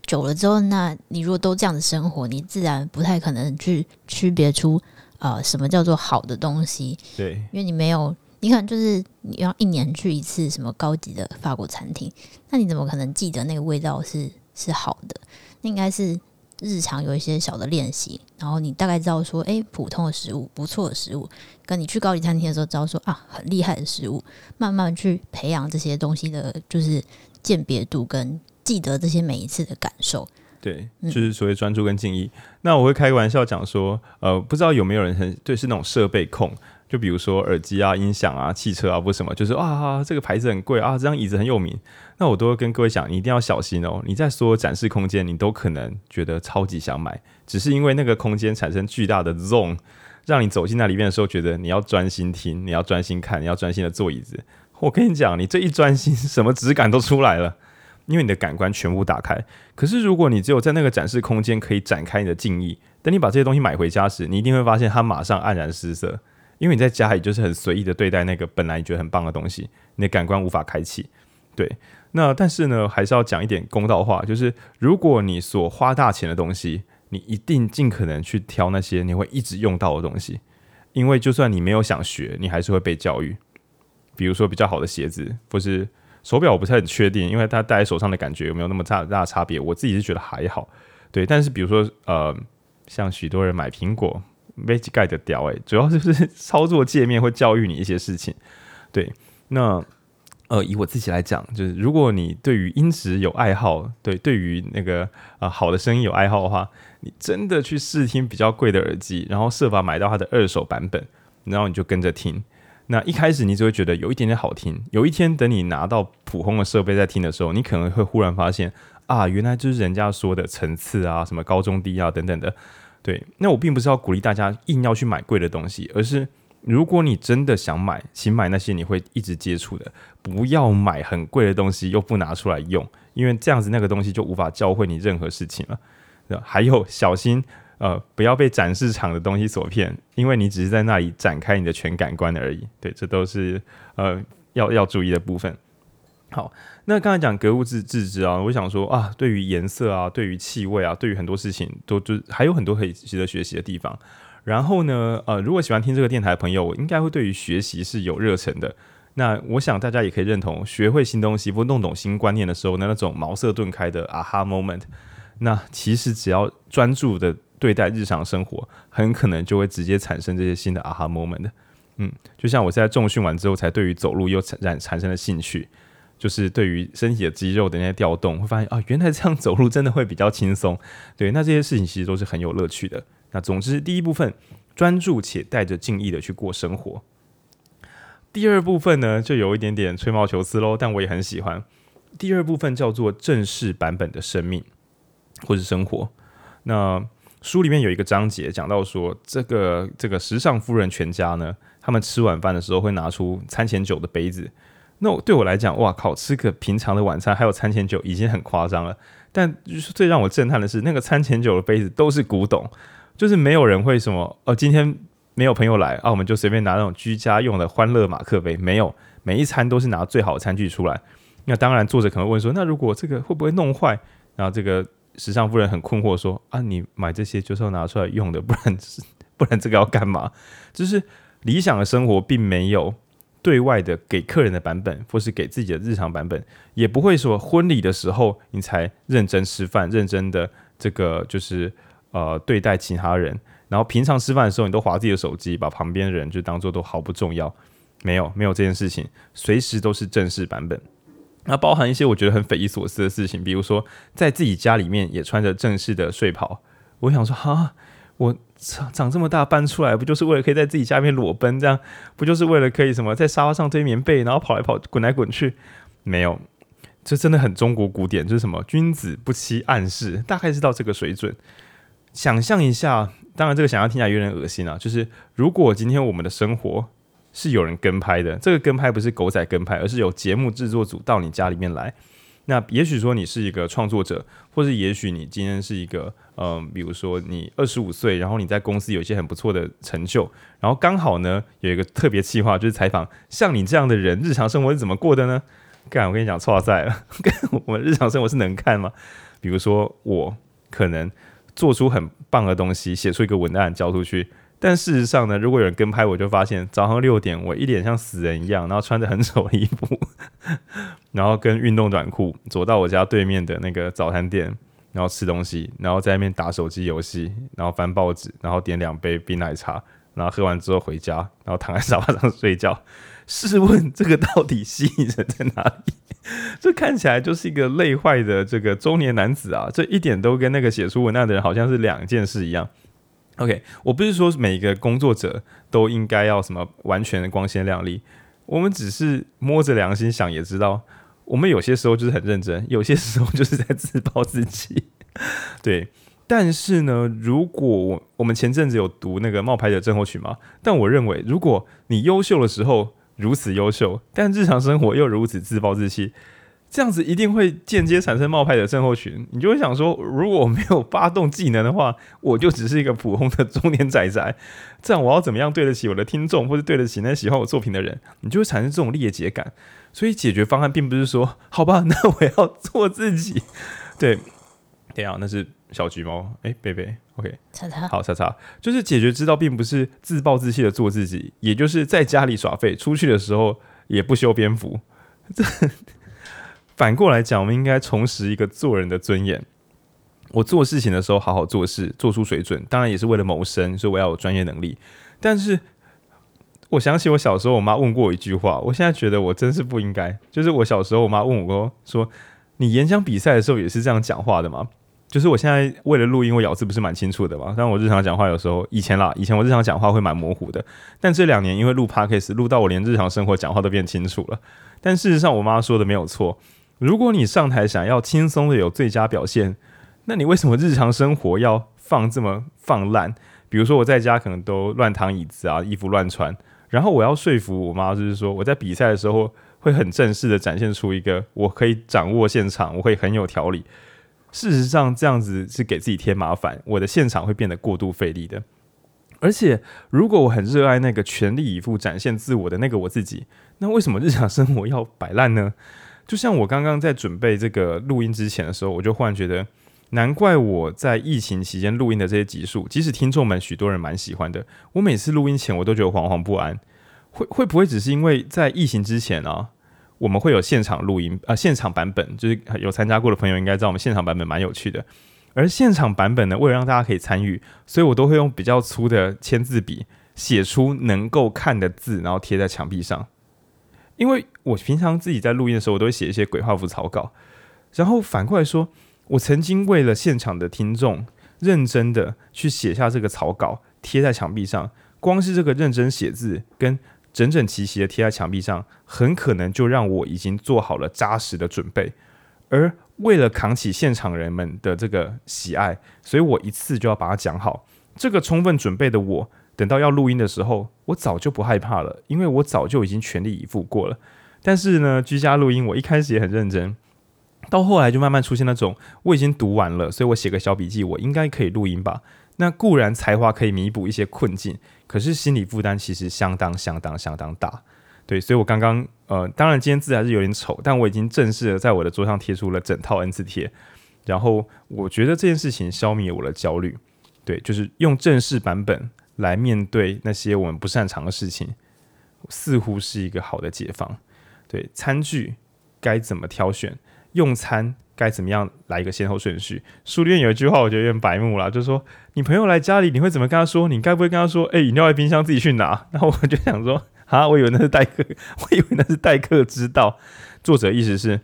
久了之后，那你如果都这样子生活，你自然不太可能去区别出啊、呃、什么叫做好的东西。对，因为你没有。你可能就是你要一年去一次什么高级的法国餐厅，那你怎么可能记得那个味道是是好的？那应该是日常有一些小的练习，然后你大概知道说，诶、欸，普通的食物、不错的食物，跟你去高级餐厅的时候知道说啊，很厉害的食物，慢慢去培养这些东西的，就是鉴别度跟记得这些每一次的感受。对，就是所谓专注跟敬意。嗯、那我会开个玩笑讲说，呃，不知道有没有人很对是那种设备控。就比如说耳机啊、音响啊、汽车啊，或什么，就是啊，这个牌子很贵啊，这张椅子很有名。那我都会跟各位讲，你一定要小心哦。你在所有展示空间，你都可能觉得超级想买，只是因为那个空间产生巨大的 zone，让你走进那里面的时候，觉得你要专心听，你要专心看，你要专心的坐椅子。我跟你讲，你这一专心，什么质感都出来了，因为你的感官全部打开。可是如果你只有在那个展示空间可以展开你的敬意，等你把这些东西买回家时，你一定会发现它马上黯然失色。因为你在家里就是很随意的对待那个本来你觉得很棒的东西，你的感官无法开启。对，那但是呢，还是要讲一点公道话，就是如果你所花大钱的东西，你一定尽可能去挑那些你会一直用到的东西，因为就算你没有想学，你还是会被教育。比如说比较好的鞋子，或是手表，我不是很确定，因为它戴在手上的感觉有没有那么大大差别，我自己是觉得还好。对，但是比如说呃，像许多人买苹果。Magic 盖的屌诶，主要就是 <laughs> 操作界面会教育你一些事情。对，那呃，以我自己来讲，就是如果你对于音质有爱好，对，对于那个啊、呃、好的声音有爱好的话，你真的去试听比较贵的耳机，然后设法买到它的二手版本，然后你就跟着听。那一开始你只会觉得有一点点好听，有一天等你拿到普通的设备在听的时候，你可能会忽然发现啊，原来就是人家说的层次啊，什么高中低啊等等的。对，那我并不是要鼓励大家硬要去买贵的东西，而是如果你真的想买，请买那些你会一直接触的，不要买很贵的东西又不拿出来用，因为这样子那个东西就无法教会你任何事情了。还有小心，呃，不要被展示场的东西所骗，因为你只是在那里展开你的全感官而已。对，这都是呃要要注意的部分。好，那刚才讲格物致致知啊，我想说啊，对于颜色啊，对于气味啊，对于很多事情都就还有很多可以值得学习的地方。然后呢，呃，如果喜欢听这个电台的朋友，我应该会对于学习是有热忱的。那我想大家也可以认同，学会新东西或弄懂新观念的时候，那那种茅塞顿开的啊哈 moment，那其实只要专注的对待日常生活，很可能就会直接产生这些新的 aha moment。嗯，就像我现在重训完之后，才对于走路又产产产生了兴趣。就是对于身体的肌肉的那些调动，会发现啊，原来这样走路真的会比较轻松。对，那这些事情其实都是很有乐趣的。那总之，第一部分专注且带着敬意的去过生活。第二部分呢，就有一点点吹毛求疵喽，但我也很喜欢。第二部分叫做正式版本的生命或是生活。那书里面有一个章节讲到说，这个这个时尚夫人全家呢，他们吃晚饭的时候会拿出餐前酒的杯子。那对我来讲，哇靠，吃个平常的晚餐还有餐前酒已经很夸张了。但就是最让我震撼的是，那个餐前酒的杯子都是古董，就是没有人会什么哦，今天没有朋友来啊，我们就随便拿那种居家用的欢乐马克杯。没有，每一餐都是拿最好的餐具出来。那当然，作者可能问说，那如果这个会不会弄坏？然后这个时尚夫人很困惑说啊，你买这些就是要拿出来用的，不然 <laughs> 不然这个要干嘛？就是理想的生活并没有对外的给客人的版本，或是给自己的日常版本，也不会说婚礼的时候你才认真吃饭，认真的这个就是呃对待其他人，然后平常吃饭的时候你都划自己的手机，把旁边的人就当做都毫不重要，没有没有这件事情，随时都是正式版本。那包含一些我觉得很匪夷所思的事情，比如说在自己家里面也穿着正式的睡袍。我想说，哈，我长长这么大搬出来，不就是为了可以在自己家里面裸奔？这样不就是为了可以什么在沙发上堆棉被，然后跑来跑滚来滚去？没有，这真的很中国古典，就是什么君子不欺暗室，大概是到这个水准。想象一下，当然这个想象听起来有点恶心啊。就是如果今天我们的生活，是有人跟拍的，这个跟拍不是狗仔跟拍，而是有节目制作组到你家里面来。那也许说你是一个创作者，或是也许你今天是一个，嗯、比如说你二十五岁，然后你在公司有一些很不错的成就，然后刚好呢有一个特别企划，就是采访像你这样的人，日常生活是怎么过的呢？干，我跟你讲，错在了，<laughs> 跟我们日常生活是能看吗？比如说我可能做出很棒的东西，写出一个文案交出去。但事实上呢，如果有人跟拍，我就发现早上六点，我一脸像死人一样，然后穿着很丑的衣服，<laughs> 然后跟运动短裤走到我家对面的那个早餐店，然后吃东西，然后在那边打手机游戏，然后翻报纸，然后点两杯冰奶茶，然后喝完之后回家，然后躺在 <laughs> 沙发上睡觉。试问这个到底吸引人在哪里？<laughs> 这看起来就是一个累坏的这个中年男子啊，这一点都跟那个写出文案的人好像是两件事一样。OK，我不是说每一个工作者都应该要什么完全的光鲜亮丽，我们只是摸着良心想，也知道我们有些时候就是很认真，有些时候就是在自暴自弃。<laughs> 对，但是呢，如果我我们前阵子有读那个冒牌者症候群嘛，但我认为，如果你优秀的时候如此优秀，但日常生活又如此自暴自弃。这样子一定会间接产生冒牌者症候群，你就会想说，如果没有发动技能的话，我就只是一个普通的中年仔仔。这样我要怎么样对得起我的听众，或者对得起那喜欢我作品的人？你就会产生这种劣解感。所以解决方案并不是说，好吧，那我要做自己。<laughs> 对，对啊，那是小橘猫，哎，贝贝，OK，叉叉，好，叉叉，就是解决之道，并不是自暴自弃的做自己，也就是在家里耍废，出去的时候也不修边幅。这。反过来讲，我们应该重拾一个做人的尊严。我做事情的时候，好好做事，做出水准，当然也是为了谋生，所以我要有专业能力。但是，我想起我小时候，我妈问过我一句话，我现在觉得我真是不应该。就是我小时候，我妈问我说：“你演讲比赛的时候也是这样讲话的吗？”就是我现在为了录音，我咬字不是蛮清楚的嘛。但我日常讲话有时候，以前啦，以前我日常讲话会蛮模糊的。但这两年因为录 Podcast，录到我连日常生活讲话都变清楚了。但事实上，我妈说的没有错。如果你上台想要轻松的有最佳表现，那你为什么日常生活要放这么放烂？比如说我在家可能都乱躺椅子啊，衣服乱穿，然后我要说服我妈，就是说我在比赛的时候会很正式的展现出一个我可以掌握现场，我会很有条理。事实上这样子是给自己添麻烦，我的现场会变得过度费力的。而且如果我很热爱那个全力以赴展现自我的那个我自己，那为什么日常生活要摆烂呢？就像我刚刚在准备这个录音之前的时候，我就忽然觉得，难怪我在疫情期间录音的这些集数，即使听众们许多人蛮喜欢的，我每次录音前我都觉得惶惶不安。会会不会只是因为在疫情之前啊，我们会有现场录音啊、现场版本，就是有参加过的朋友应该知道，我们现场版本蛮有趣的。而现场版本呢，为了让大家可以参与，所以我都会用比较粗的签字笔写出能够看的字，然后贴在墙壁上。因为我平常自己在录音的时候，我都会写一些鬼画符草稿，然后反过来说，我曾经为了现场的听众，认真的去写下这个草稿，贴在墙壁上。光是这个认真写字跟整整齐齐的贴在墙壁上，很可能就让我已经做好了扎实的准备。而为了扛起现场人们的这个喜爱，所以我一次就要把它讲好。这个充分准备的我。等到要录音的时候，我早就不害怕了，因为我早就已经全力以赴过了。但是呢，居家录音，我一开始也很认真，到后来就慢慢出现那种我已经读完了，所以我写个小笔记，我应该可以录音吧？那固然才华可以弥补一些困境，可是心理负担其实相当相当相当大。对，所以我刚刚呃，当然今天字还是有点丑，但我已经正式的在我的桌上贴出了整套 N 字贴，然后我觉得这件事情消灭我的焦虑。对，就是用正式版本。来面对那些我们不擅长的事情，似乎是一个好的解放。对，餐具该怎么挑选，用餐该怎么样来一个先后顺序。书里面有一句话，我觉得有点白目了，就是说你朋友来家里，你会怎么跟他说？你该不会跟他说，哎、饮料在冰箱，自己去拿？<laughs> 然后我就想说，啊，我以为那是待客，<laughs> 我以为那是待客之道。作者意思是，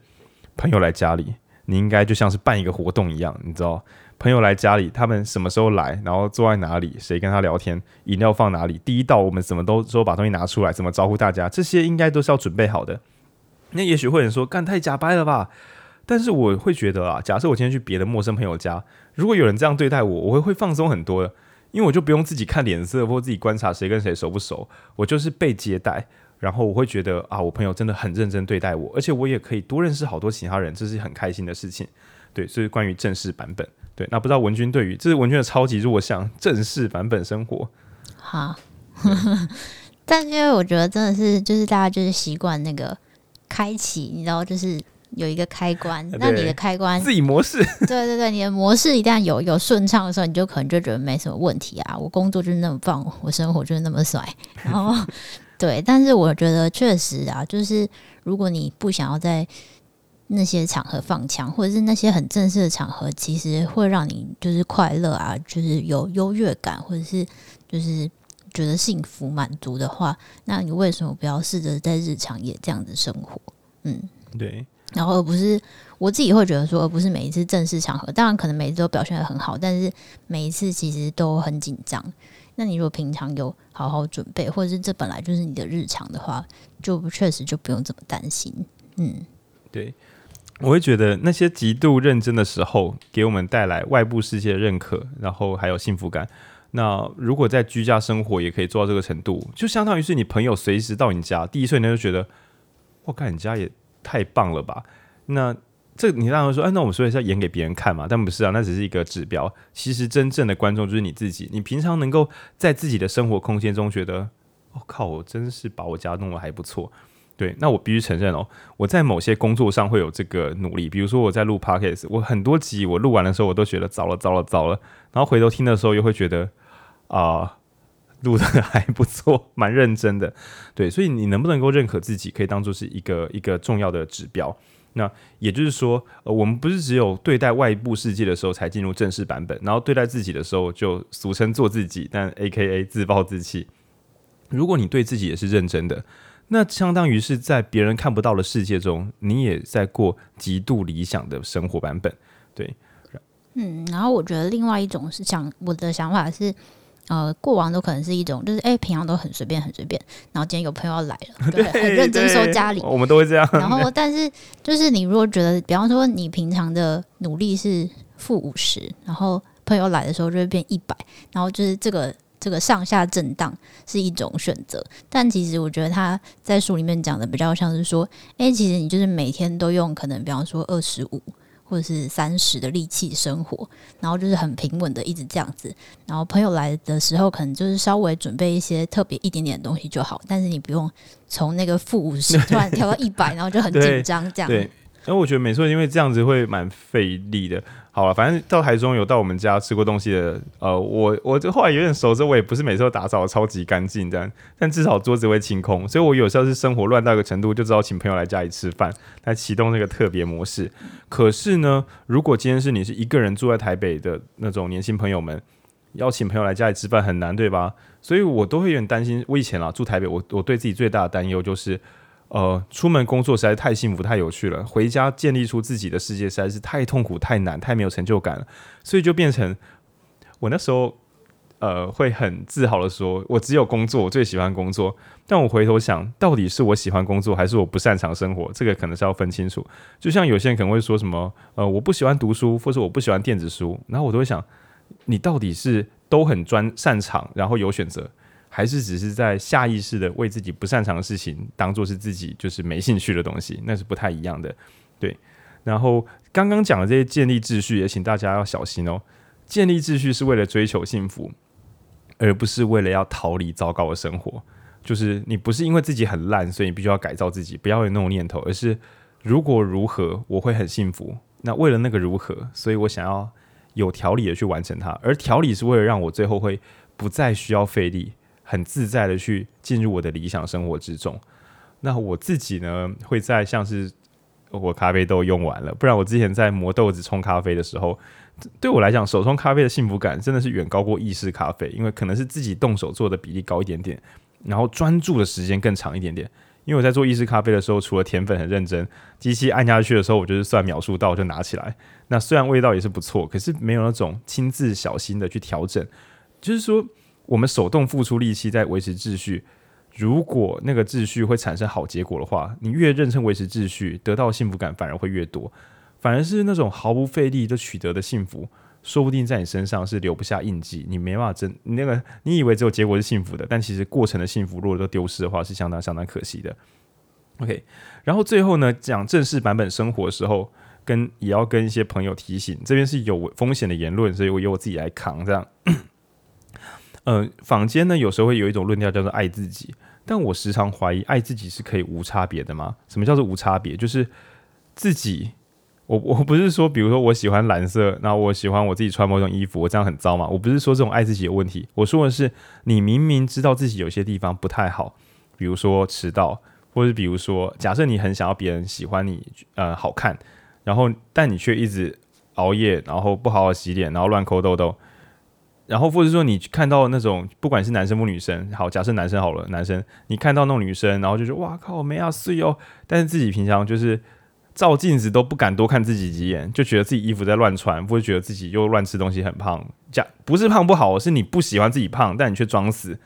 朋友来家里，你应该就像是办一个活动一样，你知道。朋友来家里，他们什么时候来，然后坐在哪里，谁跟他聊天，饮料放哪里，第一道我们怎么都说把东西拿出来，怎么招呼大家，这些应该都是要准备好的。那也许会有人说，干太假掰了吧？但是我会觉得啊，假设我今天去别的陌生朋友家，如果有人这样对待我，我会会放松很多的，因为我就不用自己看脸色或自己观察谁跟谁熟不熟，我就是被接待，然后我会觉得啊，我朋友真的很认真对待我，而且我也可以多认识好多其他人，这是很开心的事情。对，这是关于正式版本。对，那不知道文君对于这是文君的超级弱项正式版本生活。好，<laughs> 但因为我觉得真的是就是大家就是习惯那个开启，你知道，就是有一个开关，那你的开关自己模式，对对对，你的模式一旦有有顺畅的时候，你就可能就觉得没什么问题啊。我工作就是那么棒，我生活就是那么帅。然后 <laughs> 对，但是我觉得确实啊，就是如果你不想要在那些场合放枪，或者是那些很正式的场合，其实会让你就是快乐啊，就是有优越感，或者是就是觉得幸福满足的话，那你为什么不要试着在日常也这样子生活？嗯，对。然后而不是我自己会觉得说，而不是每一次正式场合，当然可能每一次都表现的很好，但是每一次其实都很紧张。那你如果平常有好好准备，或者是这本来就是你的日常的话，就确实就不用这么担心。嗯，对。我会觉得那些极度认真的时候，给我们带来外部世界的认可，然后还有幸福感。那如果在居家生活也可以做到这个程度，就相当于是你朋友随时到你家，第一瞬间就觉得，我靠，你家也太棒了吧？那这你当然说，哎，那我们说是要演给别人看嘛？但不是啊，那只是一个指标。其实真正的观众就是你自己。你平常能够在自己的生活空间中觉得，我靠，我真是把我家弄得还不错。对，那我必须承认哦，我在某些工作上会有这个努力。比如说我在录 Podcast，我很多集我录完的时候，我都觉得糟了，糟了，糟了。然后回头听的时候，又会觉得啊，录的 <laughs> 还不错，蛮认真的。对，所以你能不能够认可自己，可以当做是一个一个重要的指标。那也就是说，呃，我们不是只有对待外部世界的时候才进入正式版本，然后对待自己的时候就俗称做自己，但 AKA 自暴自弃。如果你对自己也是认真的。那相当于是在别人看不到的世界中，你也在过极度理想的生活版本，对。嗯，然后我觉得另外一种是想我的想法是，呃，过往都可能是一种，就是哎、欸，平常都很随便很随便，然后今天有朋友要来了，<laughs> 对，很认真收家里，我们都会这样。然后，但是就是你如果觉得，比方说你平常的努力是负五十，然后朋友来的时候就会变一百，然后就是这个。这个上下震荡是一种选择，但其实我觉得他在书里面讲的比较像是说，哎，其实你就是每天都用可能比方说二十五或者是三十的力气生活，然后就是很平稳的一直这样子，然后朋友来的时候可能就是稍微准备一些特别一点点的东西就好，但是你不用从那个负五十突然跳到一百，然后就很紧张这样。对，因为我觉得每次因为这样子会蛮费力的。好了，反正到台中有到我们家吃过东西的，呃，我我这后来有点熟之后，我也不是每次都打扫的超级干净这样，但至少桌子会清空，所以我有时候是生活乱到一个程度，就知道请朋友来家里吃饭，来启动那个特别模式。可是呢，如果今天是你是一个人住在台北的那种年轻朋友们，邀请朋友来家里吃饭很难，对吧？所以我都会有点担心。我以前啊住台北，我我对自己最大的担忧就是。呃，出门工作实在太幸福、太有趣了，回家建立出自己的世界实在是太痛苦、太难、太没有成就感了，所以就变成我那时候呃会很自豪的说，我只有工作，我最喜欢工作。但我回头想，到底是我喜欢工作，还是我不擅长生活？这个可能是要分清楚。就像有些人可能会说什么，呃，我不喜欢读书，或者我不喜欢电子书，然后我都会想，你到底是都很专擅长，然后有选择。还是只是在下意识的为自己不擅长的事情当做是自己就是没兴趣的东西，那是不太一样的。对，然后刚刚讲的这些建立秩序，也请大家要小心哦。建立秩序是为了追求幸福，而不是为了要逃离糟糕的生活。就是你不是因为自己很烂，所以你必须要改造自己，不要有那种念头，而是如果如何我会很幸福。那为了那个如何，所以我想要有条理的去完成它，而条理是为了让我最后会。不再需要费力，很自在的去进入我的理想生活之中。那我自己呢，会在像是我咖啡豆用完了，不然我之前在磨豆子冲咖啡的时候，对我来讲，手冲咖啡的幸福感真的是远高过意式咖啡，因为可能是自己动手做的比例高一点点，然后专注的时间更长一点点。因为我在做意式咖啡的时候，除了甜粉很认真，机器按下去的时候，我就是算秒数到就拿起来。那虽然味道也是不错，可是没有那种亲自小心的去调整。就是说，我们手动付出力气在维持秩序，如果那个秩序会产生好结果的话，你越认真维持秩序，得到幸福感反而会越多。反而是那种毫不费力就取得的幸福。说不定在你身上是留不下印记，你没办法真那个你以为只有结果是幸福的，但其实过程的幸福如果都丢失的话，是相当相当可惜的。OK，然后最后呢，讲正式版本生活的时候，跟也要跟一些朋友提醒，这边是有风险的言论，所以我由我自己来扛。这样，呃，坊间呢有时候会有一种论调叫做爱自己，但我时常怀疑爱自己是可以无差别的吗？什么叫做无差别？就是自己。我我不是说，比如说我喜欢蓝色，然后我喜欢我自己穿某种衣服，我这样很糟嘛？我不是说这种爱自己的问题，我说的是你明明知道自己有些地方不太好，比如说迟到，或者比如说假设你很想要别人喜欢你，呃，好看，然后但你却一直熬夜，然后不好好洗脸，然后乱抠痘痘，然后或者说你看到那种不管是男生或女生，好，假设男生好了，男生你看到那种女生，然后就说哇靠，没啊碎哦，但是自己平常就是。照镜子都不敢多看自己几眼，就觉得自己衣服在乱穿，或者觉得自己又乱吃东西很胖。假不是胖不好，是你不喜欢自己胖，但你却装死。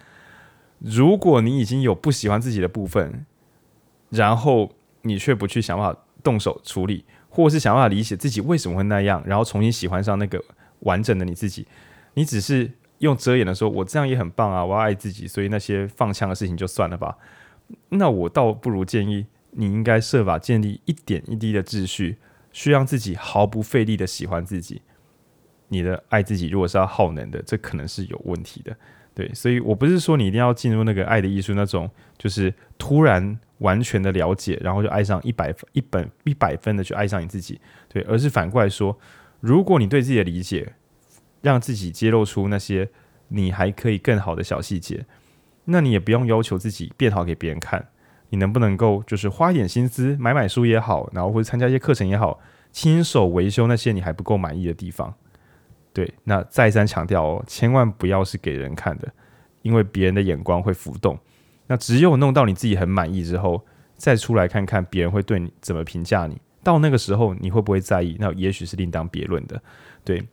如果你已经有不喜欢自己的部分，然后你却不去想办法动手处理，或是想办法理解自己为什么会那样，然后重新喜欢上那个完整的你自己，你只是用遮掩的说“我这样也很棒啊，我要爱自己”，所以那些放枪的事情就算了吧。那我倒不如建议。你应该设法建立一点一滴的秩序，去让自己毫不费力的喜欢自己。你的爱自己如果是要耗能的，这可能是有问题的。对，所以我不是说你一定要进入那个爱的艺术那种，就是突然完全的了解，然后就爱上一百分、一本一百分的去爱上你自己。对，而是反过来说，如果你对自己的理解，让自己揭露出那些你还可以更好的小细节，那你也不用要求自己变好给别人看。你能不能够就是花点心思买买书也好，然后或者参加一些课程也好，亲手维修那些你还不够满意的地方？对，那再三强调哦，千万不要是给人看的，因为别人的眼光会浮动。那只有弄到你自己很满意之后，再出来看看别人会对你怎么评价你。到那个时候你会不会在意？那也许是另当别论的。对，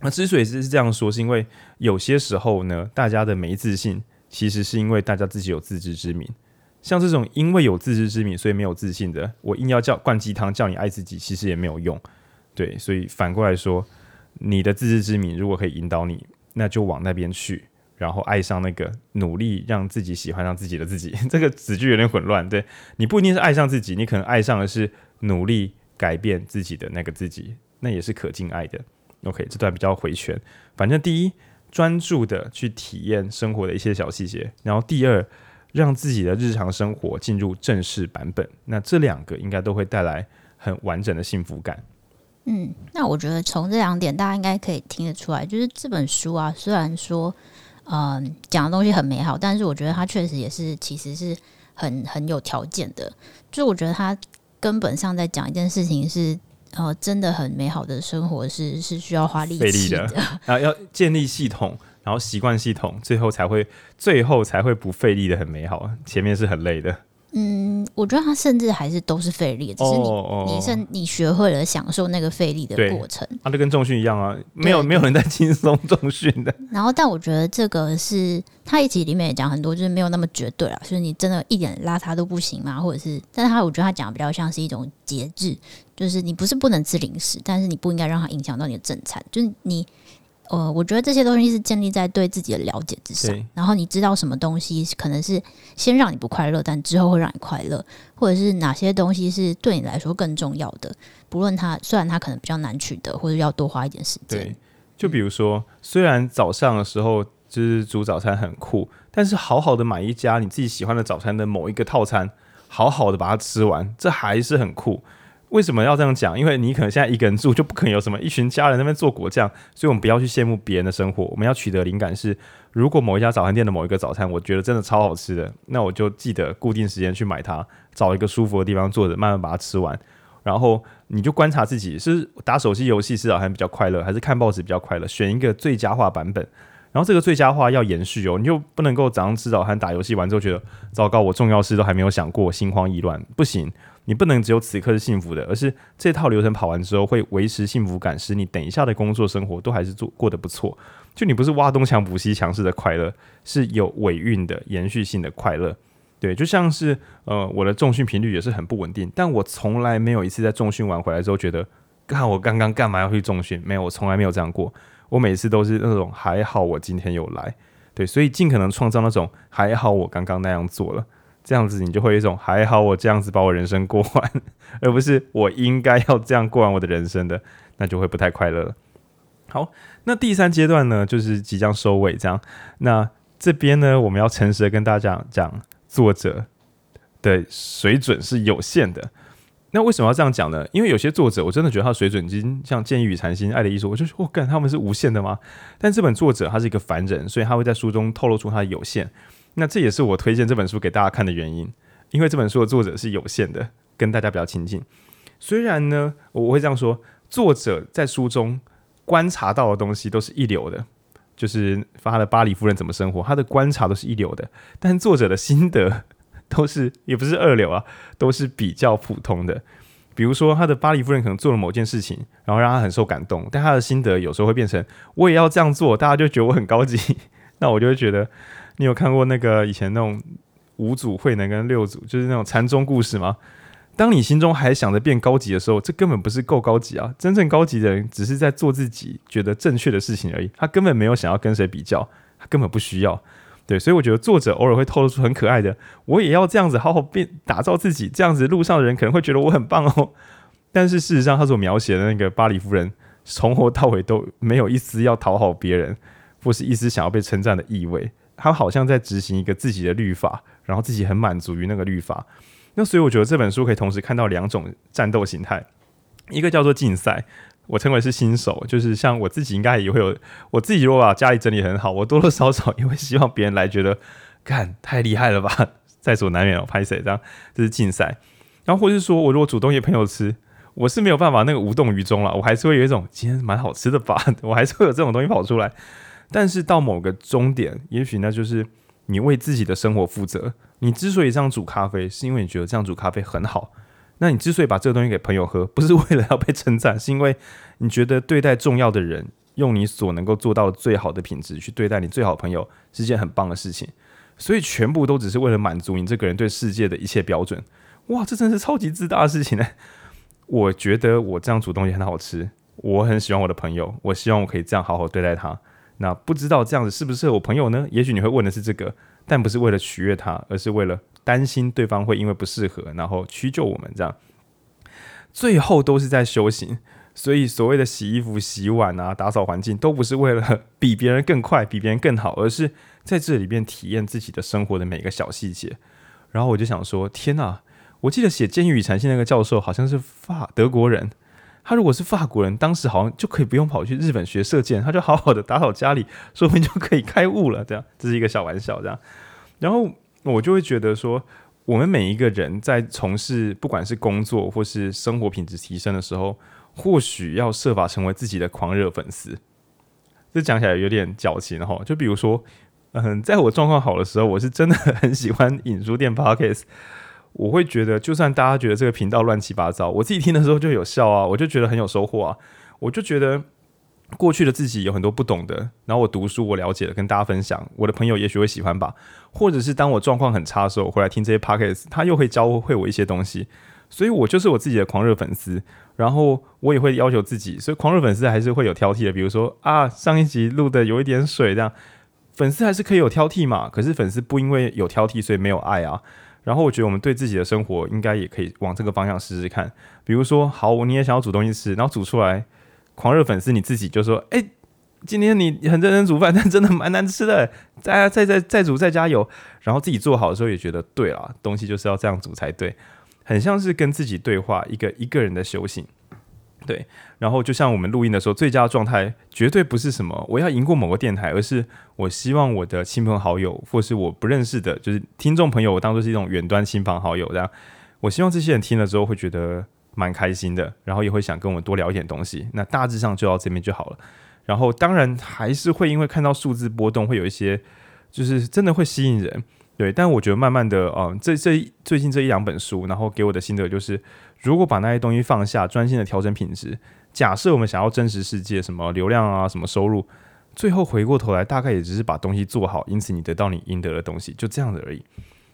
那之所以是这样说，是因为有些时候呢，大家的没自信，其实是因为大家自己有自知之明。像这种因为有自知之明，所以没有自信的，我硬要叫灌鸡汤，叫你爱自己，其实也没有用。对，所以反过来说，你的自知之明如果可以引导你，那就往那边去，然后爱上那个努力让自己喜欢上自己的自己。<laughs> 这个子句有点混乱，对，你不一定是爱上自己，你可能爱上的是努力改变自己的那个自己，那也是可敬爱的。OK，这段比较回旋。反正第一，专注的去体验生活的一些小细节，然后第二。让自己的日常生活进入正式版本，那这两个应该都会带来很完整的幸福感。嗯，那我觉得从这两点，大家应该可以听得出来，就是这本书啊，虽然说，嗯、讲的东西很美好，但是我觉得它确实也是，其实是很很有条件的。就我觉得它根本上在讲一件事情是，呃，真的很美好的生活是是需要花力气的，<laughs> 然后，要建立系统。然后习惯系统，最后才会，最后才会不费力的很美好。前面是很累的。嗯，我觉得他甚至还是都是费力，只是你、哦、你是你学会了享受那个费力的过程。啊，就跟重训一样啊，没有没有人在轻松重训的。然后，但我觉得这个是他一集里面也讲很多，就是没有那么绝对啊，就是你真的一点邋遢都不行嘛，或者是，但是他我觉得他讲的比较像是一种节制，就是你不是不能吃零食，但是你不应该让它影响到你的正餐，就是你。呃，我觉得这些东西是建立在对自己的了解之上，然后你知道什么东西可能是先让你不快乐，但之后会让你快乐，或者是哪些东西是对你来说更重要的，不论它虽然它可能比较难取得，或者要多花一点时间。对，就比如说，虽然早上的时候就是煮早餐很酷，但是好好的买一家你自己喜欢的早餐的某一个套餐，好好的把它吃完，这还是很酷。为什么要这样讲？因为你可能现在一个人住，就不可能有什么一群家人在那边做果酱，所以我们不要去羡慕别人的生活。我们要取得灵感是，如果某一家早餐店的某一个早餐，我觉得真的超好吃的，那我就记得固定时间去买它，找一个舒服的地方坐着，慢慢把它吃完。然后你就观察自己是打手机游戏吃早餐比较快乐，还是看报纸比较快乐？选一个最佳化版本。然后这个最佳化要延续哦，你就不能够早上吃早餐打游戏完之后觉得糟糕，我重要事都还没有想过，心慌意乱，不行，你不能只有此刻是幸福的，而是这套流程跑完之后会维持幸福感，使你等一下的工作生活都还是做过得不错。就你不是挖东墙补西墙式的快乐，是有尾韵的延续性的快乐。对，就像是呃我的重训频率也是很不稳定，但我从来没有一次在重训完回来之后觉得，看我刚刚干嘛要去重训？没有，我从来没有这样过。我每次都是那种还好我今天有来，对，所以尽可能创造那种还好我刚刚那样做了，这样子你就会有一种还好我这样子把我人生过完，而不是我应该要这样过完我的人生的，那就会不太快乐。好，那第三阶段呢，就是即将收尾，这样，那这边呢，我们要诚实的跟大家讲，作者的水准是有限的。那为什么要这样讲呢？因为有些作者，我真的觉得他的水准已经像《剑与禅心》《爱的艺术》，我就说，我干，他们是无限的吗？但这本作者他是一个凡人，所以他会在书中透露出他的有限。那这也是我推荐这本书给大家看的原因，因为这本书的作者是有限的，跟大家比较亲近。虽然呢，我会这样说，作者在书中观察到的东西都是一流的，就是他的巴黎夫人怎么生活，他的观察都是一流的，但作者的心得。都是也不是二流啊，都是比较普通的。比如说，他的巴黎夫人可能做了某件事情，然后让他很受感动，但他的心得有时候会变成我也要这样做，大家就觉得我很高级。<laughs> 那我就会觉得，你有看过那个以前那种五组慧能跟六组，就是那种禅宗故事吗？当你心中还想着变高级的时候，这根本不是够高级啊！真正高级的人只是在做自己觉得正确的事情而已，他根本没有想要跟谁比较，他根本不需要。对，所以我觉得作者偶尔会透露出很可爱的，我也要这样子好好变打造自己，这样子路上的人可能会觉得我很棒哦。但是事实上，他所描写的那个巴黎夫人，从头到尾都没有一丝要讨好别人，或是一丝想要被称赞的意味。他好像在执行一个自己的律法，然后自己很满足于那个律法。那所以我觉得这本书可以同时看到两种战斗形态，一个叫做竞赛。我称为是新手，就是像我自己应该也会有，我自己如果把家里整理很好，我多多少少也会希望别人来觉得，干太厉害了吧，在所难免哦，拍谁这样，这是竞赛。然后或是说我如果主动约朋友吃，我是没有办法那个无动于衷了，我还是会有一种今天蛮好吃的吧，我还是会有这种东西跑出来。但是到某个终点，也许那就是你为自己的生活负责。你之所以这样煮咖啡，是因为你觉得这样煮咖啡很好。那你之所以把这个东西给朋友喝，不是为了要被称赞，是因为你觉得对待重要的人，用你所能够做到最好的品质去对待你最好的朋友，是件很棒的事情。所以全部都只是为了满足你这个人对世界的一切标准。哇，这真是超级自大的事情呢！我觉得我这样煮东西很好吃，我很喜欢我的朋友，我希望我可以这样好好对待他。那不知道这样子适不适合我朋友呢？也许你会问的是这个，但不是为了取悦他，而是为了。担心对方会因为不适合，然后屈就我们这样，最后都是在修行。所以所谓的洗衣服、洗碗啊、打扫环境，都不是为了比别人更快、比别人更好，而是在这里边体验自己的生活的每个小细节。然后我就想说，天哪！我记得写《监狱与禅心》那个教授好像是法德国人，他如果是法国人，当时好像就可以不用跑去日本学射箭，他就好好的打扫家里，说不定就可以开悟了。这样，这是一个小玩笑，这样。然后。我就会觉得说，我们每一个人在从事不管是工作或是生活品质提升的时候，或许要设法成为自己的狂热粉丝。这讲起来有点矫情哈。就比如说，嗯，在我状况好的时候，我是真的很喜欢影书店 Podcast。我会觉得，就算大家觉得这个频道乱七八糟，我自己听的时候就有笑啊，我就觉得很有收获啊，我就觉得。过去的自己有很多不懂的，然后我读书，我了解了，跟大家分享。我的朋友也许会喜欢吧，或者是当我状况很差的时候，回来听这些 podcast，他又会教会我一些东西。所以我就是我自己的狂热粉丝，然后我也会要求自己。所以狂热粉丝还是会有挑剔的，比如说啊，上一集录的有一点水，这样粉丝还是可以有挑剔嘛。可是粉丝不因为有挑剔，所以没有爱啊。然后我觉得我们对自己的生活应该也可以往这个方向试试看。比如说，好，你也想要煮东西吃，然后煮出来。狂热粉丝，你自己就说：“哎、今天你很认真煮饭，但真的蛮难吃的。再再再再煮，再加油。然后自己做好的时候也觉得对啊，东西就是要这样煮才对。很像是跟自己对话，一个一个人的修行。对，然后就像我们录音的时候，最佳状态绝对不是什么我要赢过某个电台，而是我希望我的亲朋好友，或是我不认识的，就是听众朋友，我当做是一种远端亲朋好友这样。我希望这些人听了之后会觉得蛮开心的，然后也会想跟我多聊一点东西。那大致上就到这边就好了。然后当然还是会因为看到数字波动，会有一些就是真的会吸引人。对，但我觉得慢慢的，嗯，这这最近这一两本书，然后给我的心得就是，如果把那些东西放下，专心的调整品质，假设我们想要真实世界，什么流量啊，什么收入，最后回过头来，大概也只是把东西做好，因此你得到你应得的东西，就这样子而已。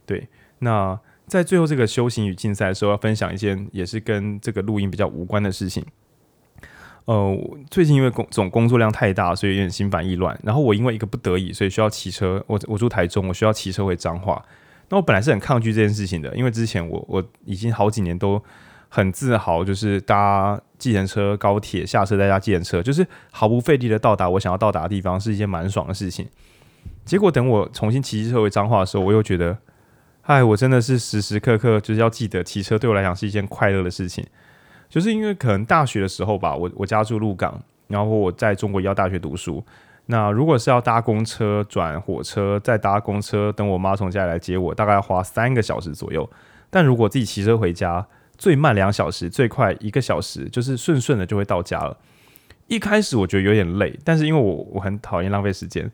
对，那在最后这个修行与竞赛的时候，要分享一件也是跟这个录音比较无关的事情。呃，最近因为工总工作量太大，所以有点心烦意乱。然后我因为一个不得已，所以需要骑车。我我住台中，我需要骑车回彰化。那我本来是很抗拒这件事情的，因为之前我我已经好几年都很自豪，就是搭计程车、高铁下车再搭计程车，就是毫不费力的到达我想要到达的地方，是一件蛮爽的事情。结果等我重新骑车回彰化的时候，我又觉得，哎，我真的是时时刻刻就是要记得骑车对我来讲是一件快乐的事情。就是因为可能大学的时候吧，我我家住鹿港，然后我在中国医药大学读书。那如果是要搭公车转火车，再搭公车等我妈从家里来接我，大概要花三个小时左右。但如果自己骑车回家，最慢两小时，最快一个小时，就是顺顺的就会到家了。一开始我觉得有点累，但是因为我我很讨厌浪费时间。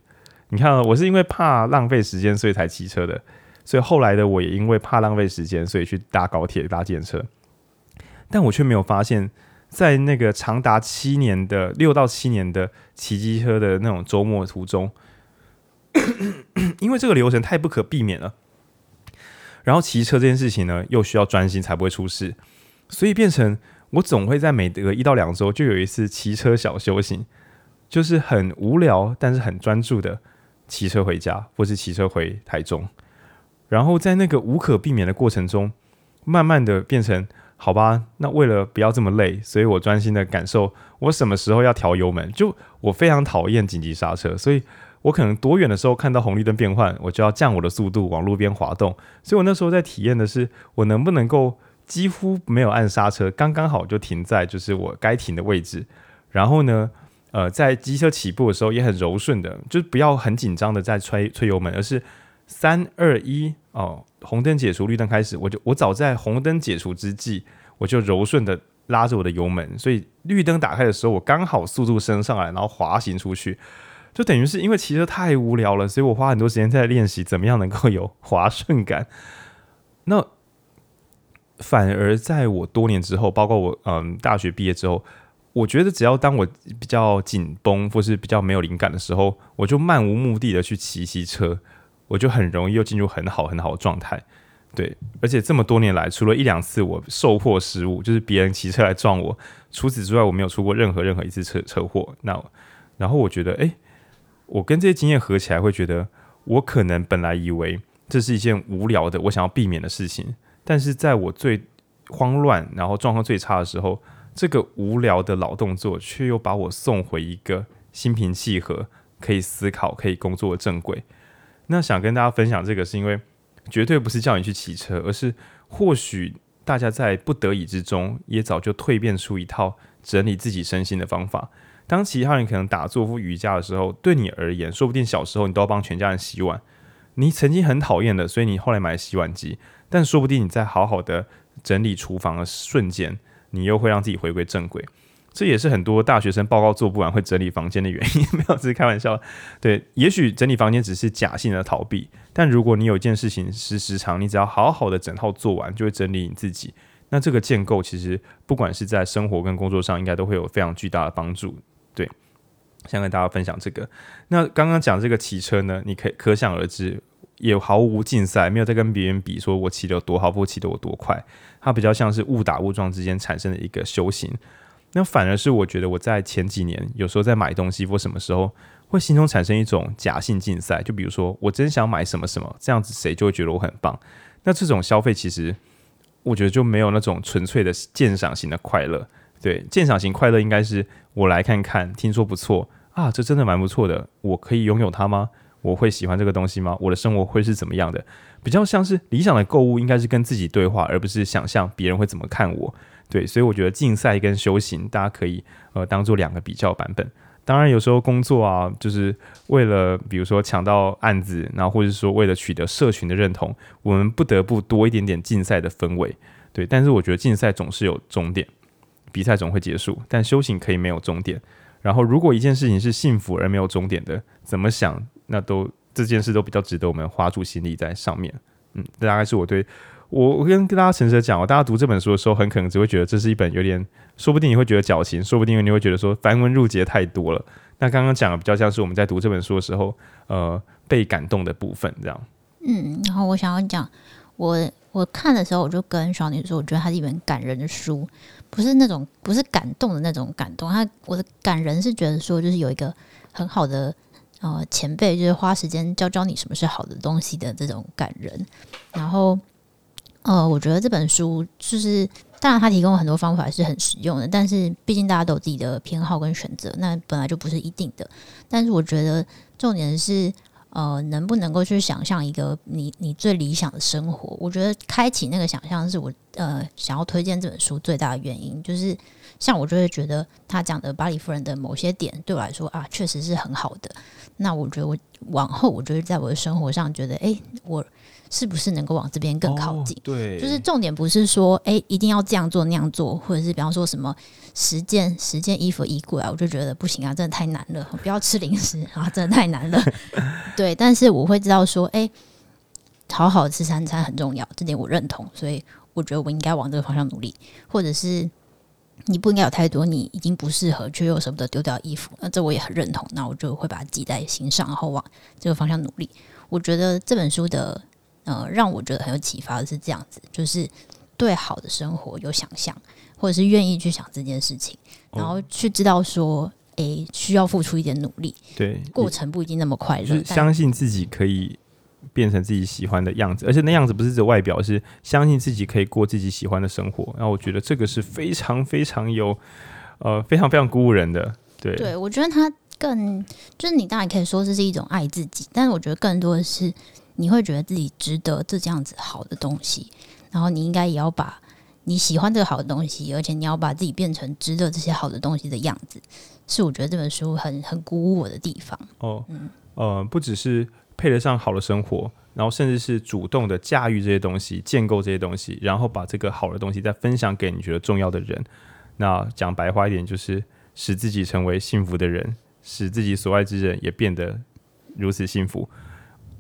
你看，我是因为怕浪费时间，所以才骑车的。所以后来的我也因为怕浪费时间，所以去搭高铁、搭电车。但我却没有发现，在那个长达七年的六到七年的骑机车的那种周末途中，因为这个流程太不可避免了。然后骑车这件事情呢，又需要专心才不会出事，所以变成我总会在每隔一到两周就有一次骑车小修行，就是很无聊但是很专注的骑车回家，或是骑车回台中。然后在那个无可避免的过程中，慢慢的变成。好吧，那为了不要这么累，所以我专心的感受我什么时候要调油门。就我非常讨厌紧急刹车，所以我可能多远的时候看到红绿灯变换，我就要降我的速度往路边滑动。所以我那时候在体验的是，我能不能够几乎没有按刹车，刚刚好就停在就是我该停的位置。然后呢，呃，在机车起步的时候也很柔顺的，就是不要很紧张的在吹吹油门，而是三二一哦。红灯解除，绿灯开始，我就我早在红灯解除之际，我就柔顺的拉着我的油门，所以绿灯打开的时候，我刚好速度升上来，然后滑行出去，就等于是因为骑车太无聊了，所以我花很多时间在练习怎么样能够有滑顺感。<laughs> 那反而在我多年之后，包括我嗯大学毕业之后，我觉得只要当我比较紧绷或是比较没有灵感的时候，我就漫无目的的去骑骑车。我就很容易又进入很好很好的状态，对，而且这么多年来，除了一两次我受迫失误，就是别人骑车来撞我，除此之外，我没有出过任何任何一次车车祸。那然后我觉得，诶，我跟这些经验合起来，会觉得我可能本来以为这是一件无聊的，我想要避免的事情，但是在我最慌乱，然后状况最差的时候，这个无聊的老动作，却又把我送回一个心平气和、可以思考、可以工作的正轨。那想跟大家分享这个，是因为绝对不是叫你去骑车，而是或许大家在不得已之中，也早就蜕变出一套整理自己身心的方法。当其他人可能打坐或瑜伽的时候，对你而言，说不定小时候你都要帮全家人洗碗，你曾经很讨厌的，所以你后来买了洗碗机。但说不定你在好好的整理厨房的瞬间，你又会让自己回归正轨。这也是很多大学生报告做不完会整理房间的原因，没有，只是开玩笑。对，也许整理房间只是假性的逃避，但如果你有一件事情是时常，你只要好好的整套做完，就会整理你自己。那这个建构其实不管是在生活跟工作上，应该都会有非常巨大的帮助。对，想跟大家分享这个。那刚刚讲这个骑车呢，你可以可想而知，也毫无竞赛，没有在跟别人比，说我骑得有多好，或骑得有多快。它比较像是误打误撞之间产生的一个修行。那反而是我觉得我在前几年有时候在买东西或什么时候会心中产生一种假性竞赛，就比如说我真想买什么什么，这样子谁就会觉得我很棒。那这种消费其实我觉得就没有那种纯粹的鉴赏型的快乐。对，鉴赏型快乐应该是我来看看，听说不错啊，这真的蛮不错的，我可以拥有它吗？我会喜欢这个东西吗？我的生活会是怎么样的？比较像是理想的购物，应该是跟自己对话，而不是想象别人会怎么看我。对，所以我觉得竞赛跟修行，大家可以呃当做两个比较版本。当然，有时候工作啊，就是为了比如说抢到案子，然后或者说为了取得社群的认同，我们不得不多一点点竞赛的氛围。对，但是我觉得竞赛总是有终点，比赛总会结束，但修行可以没有终点。然后，如果一件事情是幸福而没有终点的，怎么想那都这件事都比较值得我们花出心力在上面。嗯，这大概是我对我我跟跟大家诚实的讲，大家读这本书的时候，很可能只会觉得这是一本有点，说不定你会觉得矫情，说不定你会觉得说繁文缛节太多了。那刚刚讲的比较像是我们在读这本书的时候，呃，被感动的部分这样。嗯，然后我想要讲我。我看的时候，我就跟小女说，我觉得它是一本感人的书，不是那种不是感动的那种感动。它我的感人是觉得说，就是有一个很好的呃前辈，就是花时间教教你什么是好的东西的这种感人。然后呃，我觉得这本书就是，当然他提供很多方法是很实用的，但是毕竟大家都有自己的偏好跟选择，那本来就不是一定的。但是我觉得重点是。呃，能不能够去想象一个你你最理想的生活？我觉得开启那个想象是我呃想要推荐这本书最大的原因。就是像我就会觉得他讲的巴黎夫人的某些点对我来说啊，确实是很好的。那我觉得我往后，我觉得在我的生活上，觉得诶，我。是不是能够往这边更靠近？哦，对，就是重点不是说，哎、欸，一定要这样做那样做，或者是比方说什么十件十件衣服衣柜啊，我就觉得不行啊，真的太难了，不要吃零食啊，真的太难了。<laughs> 对，但是我会知道说，哎、欸，好好吃三餐很重要，这点我认同，所以我觉得我应该往这个方向努力。或者是你不应该有太多你已经不适合却又舍不得丢掉衣服，那这我也很认同，那我就会把它记在心上，然后往这个方向努力。我觉得这本书的。呃，让我觉得很有启发的是这样子，就是对好的生活有想象，或者是愿意去想这件事情，然后去知道说，诶、欸，需要付出一点努力，对，过程不一定那么快乐，就是相信自己可以变成自己喜欢的样子，而且那样子不是指外表，是相信自己可以过自己喜欢的生活。然后我觉得这个是非常非常有，呃，非常非常鼓舞人的。对，对我觉得他更就是你当然可以说这是一种爱自己，但是我觉得更多的是。你会觉得自己值得这这样子好的东西，然后你应该也要把你喜欢这个好的东西，而且你要把自己变成值得这些好的东西的样子，是我觉得这本书很很鼓舞我的地方。哦，嗯，呃，不只是配得上好的生活，然后甚至是主动的驾驭这些东西，建构这些东西，然后把这个好的东西再分享给你觉得重要的人。那讲白话一点，就是使自己成为幸福的人，使自己所爱之人也变得如此幸福。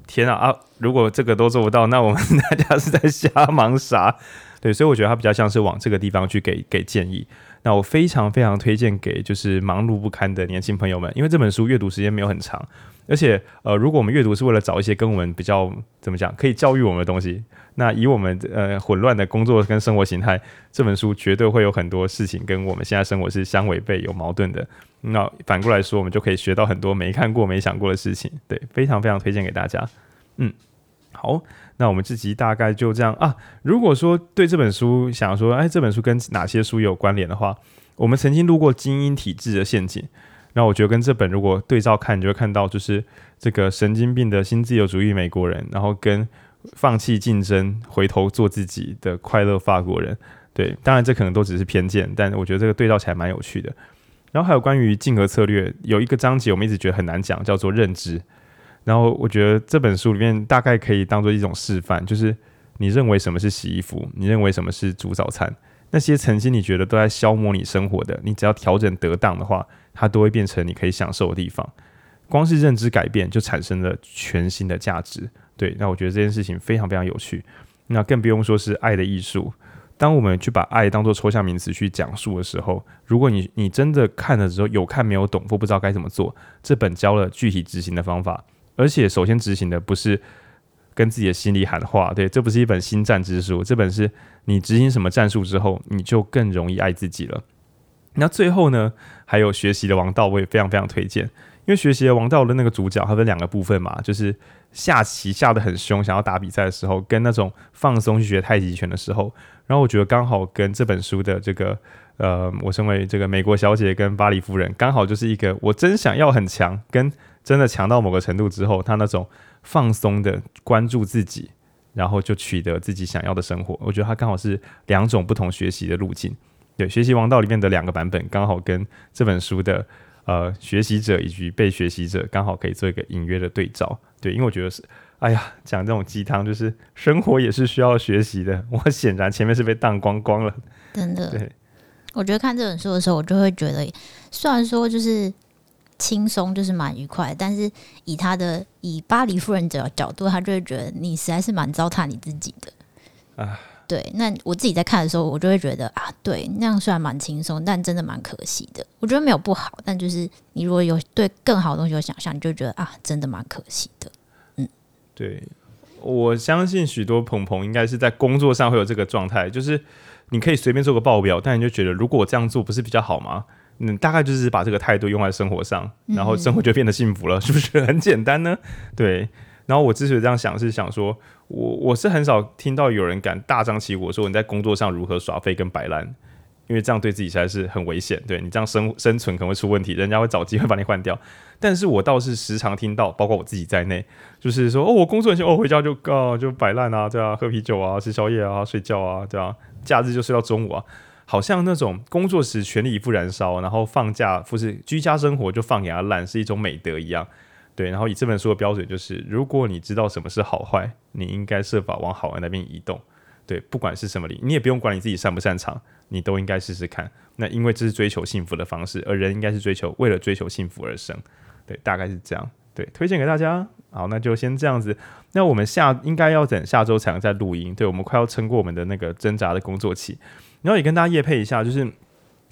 天啊啊！如果这个都做不到，那我们大家是在瞎忙啥？<laughs> 对，所以我觉得他比较像是往这个地方去给给建议。那我非常非常推荐给就是忙碌不堪的年轻朋友们，因为这本书阅读时间没有很长，而且呃，如果我们阅读是为了找一些跟我们比较怎么讲可以教育我们的东西，那以我们呃混乱的工作跟生活形态，这本书绝对会有很多事情跟我们现在生活是相违背、有矛盾的。那反过来说，我们就可以学到很多没看过、没想过的事情。对，非常非常推荐给大家。嗯，好。那我们这集大概就这样啊。如果说对这本书想说，哎，这本书跟哪些书有关联的话，我们曾经录过《精英体制的陷阱》，那我觉得跟这本如果对照看，你就会看到就是这个神经病的新自由主义美国人，然后跟放弃竞争、回头做自己的快乐法国人。对，当然这可能都只是偏见，但我觉得这个对照起来蛮有趣的。然后还有关于竞合策略，有一个章节我们一直觉得很难讲，叫做认知。然后我觉得这本书里面大概可以当做一种示范，就是你认为什么是洗衣服，你认为什么是煮早餐，那些曾经你觉得都在消磨你生活的，你只要调整得当的话，它都会变成你可以享受的地方。光是认知改变就产生了全新的价值。对，那我觉得这件事情非常非常有趣。那更不用说是爱的艺术。当我们去把爱当做抽象名词去讲述的时候，如果你你真的看了之后有看没有懂或不知道该怎么做，这本教了具体执行的方法。而且，首先执行的不是跟自己的心里喊话，对，这不是一本心战之书，这本是你执行什么战术之后，你就更容易爱自己了。那最后呢，还有学习的王道，我也非常非常推荐，因为学习的王道的那个主角，它分两个部分嘛，就是下棋下得很凶，想要打比赛的时候，跟那种放松去学太极拳的时候，然后我觉得刚好跟这本书的这个呃，我身为这个美国小姐跟巴黎夫人，刚好就是一个我真想要很强，跟真的强到某个程度之后，他那种放松的关注自己，然后就取得自己想要的生活。我觉得他刚好是两种不同学习的路径。对，学习王道里面的两个版本，刚好跟这本书的呃学习者以及被学习者，刚好可以做一个隐约的对照。对，因为我觉得是，哎呀，讲这种鸡汤，就是生活也是需要学习的。<laughs> 我显然前面是被荡光光了，真的。对，我觉得看这本书的时候，我就会觉得，虽然说就是轻松，就是蛮愉快，但是以他的以巴黎夫人的角度，他就会觉得你实在是蛮糟蹋你自己的啊。对，那我自己在看的时候，我就会觉得啊，对，那样虽然蛮轻松，但真的蛮可惜的。我觉得没有不好，但就是你如果有对更好的东西有想象，你就觉得啊，真的蛮可惜的。嗯，对，我相信许多鹏鹏应该是在工作上会有这个状态，就是你可以随便做个报表，但你就觉得如果我这样做不是比较好吗？嗯，大概就是把这个态度用在生活上，然后生活就变得幸福了，嗯、<laughs> 是不是很简单呢？对。然后我之所以这样想，是想说，我我是很少听到有人敢大张旗鼓说你在工作上如何耍废跟摆烂，因为这样对自己实在是很危险。对你这样生生存可能会出问题，人家会找机会把你换掉。但是我倒是时常听到，包括我自己在内，就是说哦，我工作很辛苦，哦，回家就啊就摆烂啊，对啊，喝啤酒啊，吃宵夜啊，睡觉啊，对啊，假日就睡到中午啊，好像那种工作时全力以赴燃烧，然后放假或是居家生活就放给他烂，是一种美德一样。对，然后以这本书的标准就是，如果你知道什么是好坏，你应该设法往好的那边移动。对，不管是什么里，你也不用管你自己擅不擅长，你都应该试试看。那因为这是追求幸福的方式，而人应该是追求为了追求幸福而生。对，大概是这样。对，推荐给大家。好，那就先这样子。那我们下应该要等下周才能再录音。对，我们快要撑过我们的那个挣扎的工作期。然后也跟大家夜配一下，就是。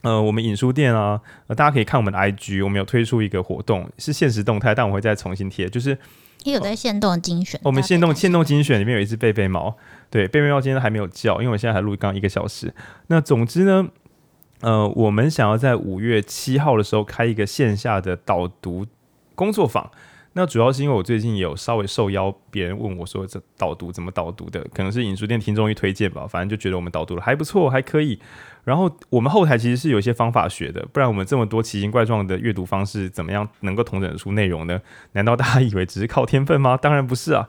呃，我们影书店啊，呃，大家可以看我们的 IG，我们有推出一个活动，是限时动态，但我会再重新贴，就是也有在限动精选。我们限动限动精选里面有一只贝贝猫，对，贝贝猫今天还没有叫，因为我现在还录刚一个小时。那总之呢，呃，我们想要在五月七号的时候开一个线下的导读工作坊。那主要是因为我最近有稍微受邀，别人问我说这导读怎么导读的，可能是影书店听众一推荐吧，反正就觉得我们导读的还不错，还可以。然后我们后台其实是有一些方法学的，不然我们这么多奇形怪状的阅读方式，怎么样能够统整出内容呢？难道大家以为只是靠天分吗？<laughs> 当然不是啊。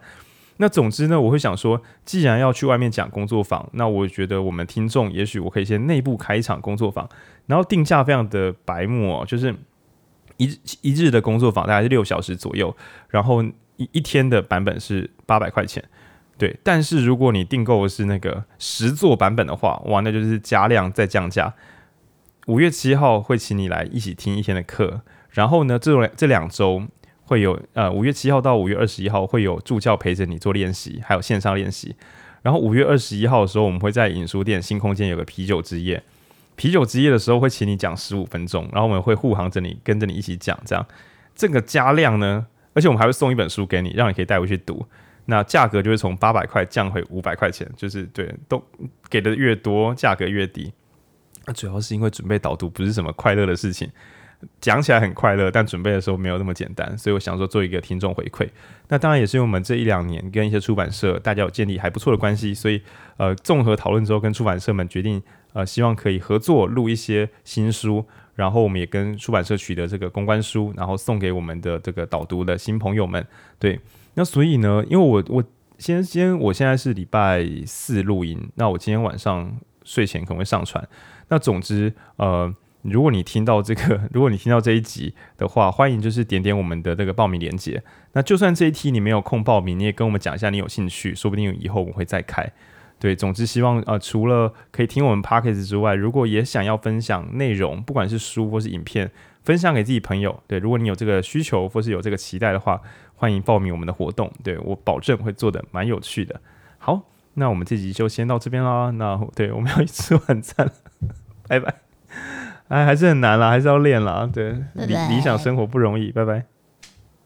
那总之呢，我会想说，既然要去外面讲工作坊，那我觉得我们听众也许我可以先内部开一场工作坊，然后定价非常的白目哦，就是。一一日的工作坊大概是六小时左右，然后一一天的版本是八百块钱，对。但是如果你订购的是那个实作版本的话，哇，那就是加量再降价。五月七号会请你来一起听一天的课，然后呢，这这两周会有呃，五月七号到五月二十一号会有助教陪着你做练习，还有线上练习。然后五月二十一号的时候，我们会在影书店新空间有个啤酒之夜。啤酒之夜的时候会请你讲十五分钟，然后我们会护航着你，跟着你一起讲，这样这个加量呢，而且我们还会送一本书给你，让你可以带回去读。那价格就会从八百块降回五百块钱，就是对，都给的越多，价格越低。那主要是因为准备导读不是什么快乐的事情，讲起来很快乐，但准备的时候没有那么简单，所以我想说做一个听众回馈。那当然也是因为我们这一两年跟一些出版社大家有建立还不错的关系，所以呃，综合讨论之后，跟出版社们决定。呃，希望可以合作录一些新书，然后我们也跟出版社取得这个公关书，然后送给我们的这个导读的新朋友们。对，那所以呢，因为我我先先我现在是礼拜四录音，那我今天晚上睡前可能会上传。那总之，呃，如果你听到这个，如果你听到这一集的话，欢迎就是点点我们的这个报名链接。那就算这一期你没有空报名，你也跟我们讲一下你有兴趣，说不定以后我们会再开。对，总之希望呃，除了可以听我们 Podcast 之外，如果也想要分享内容，不管是书或是影片，分享给自己朋友。对，如果你有这个需求或是有这个期待的话，欢迎报名我们的活动。对，我保证会做的蛮有趣的。好，那我们这集就先到这边啦。那对，我们要去吃晚餐，拜拜。哎，还是很难啦，还是要练啦。对，理理想生活不容易，拜拜。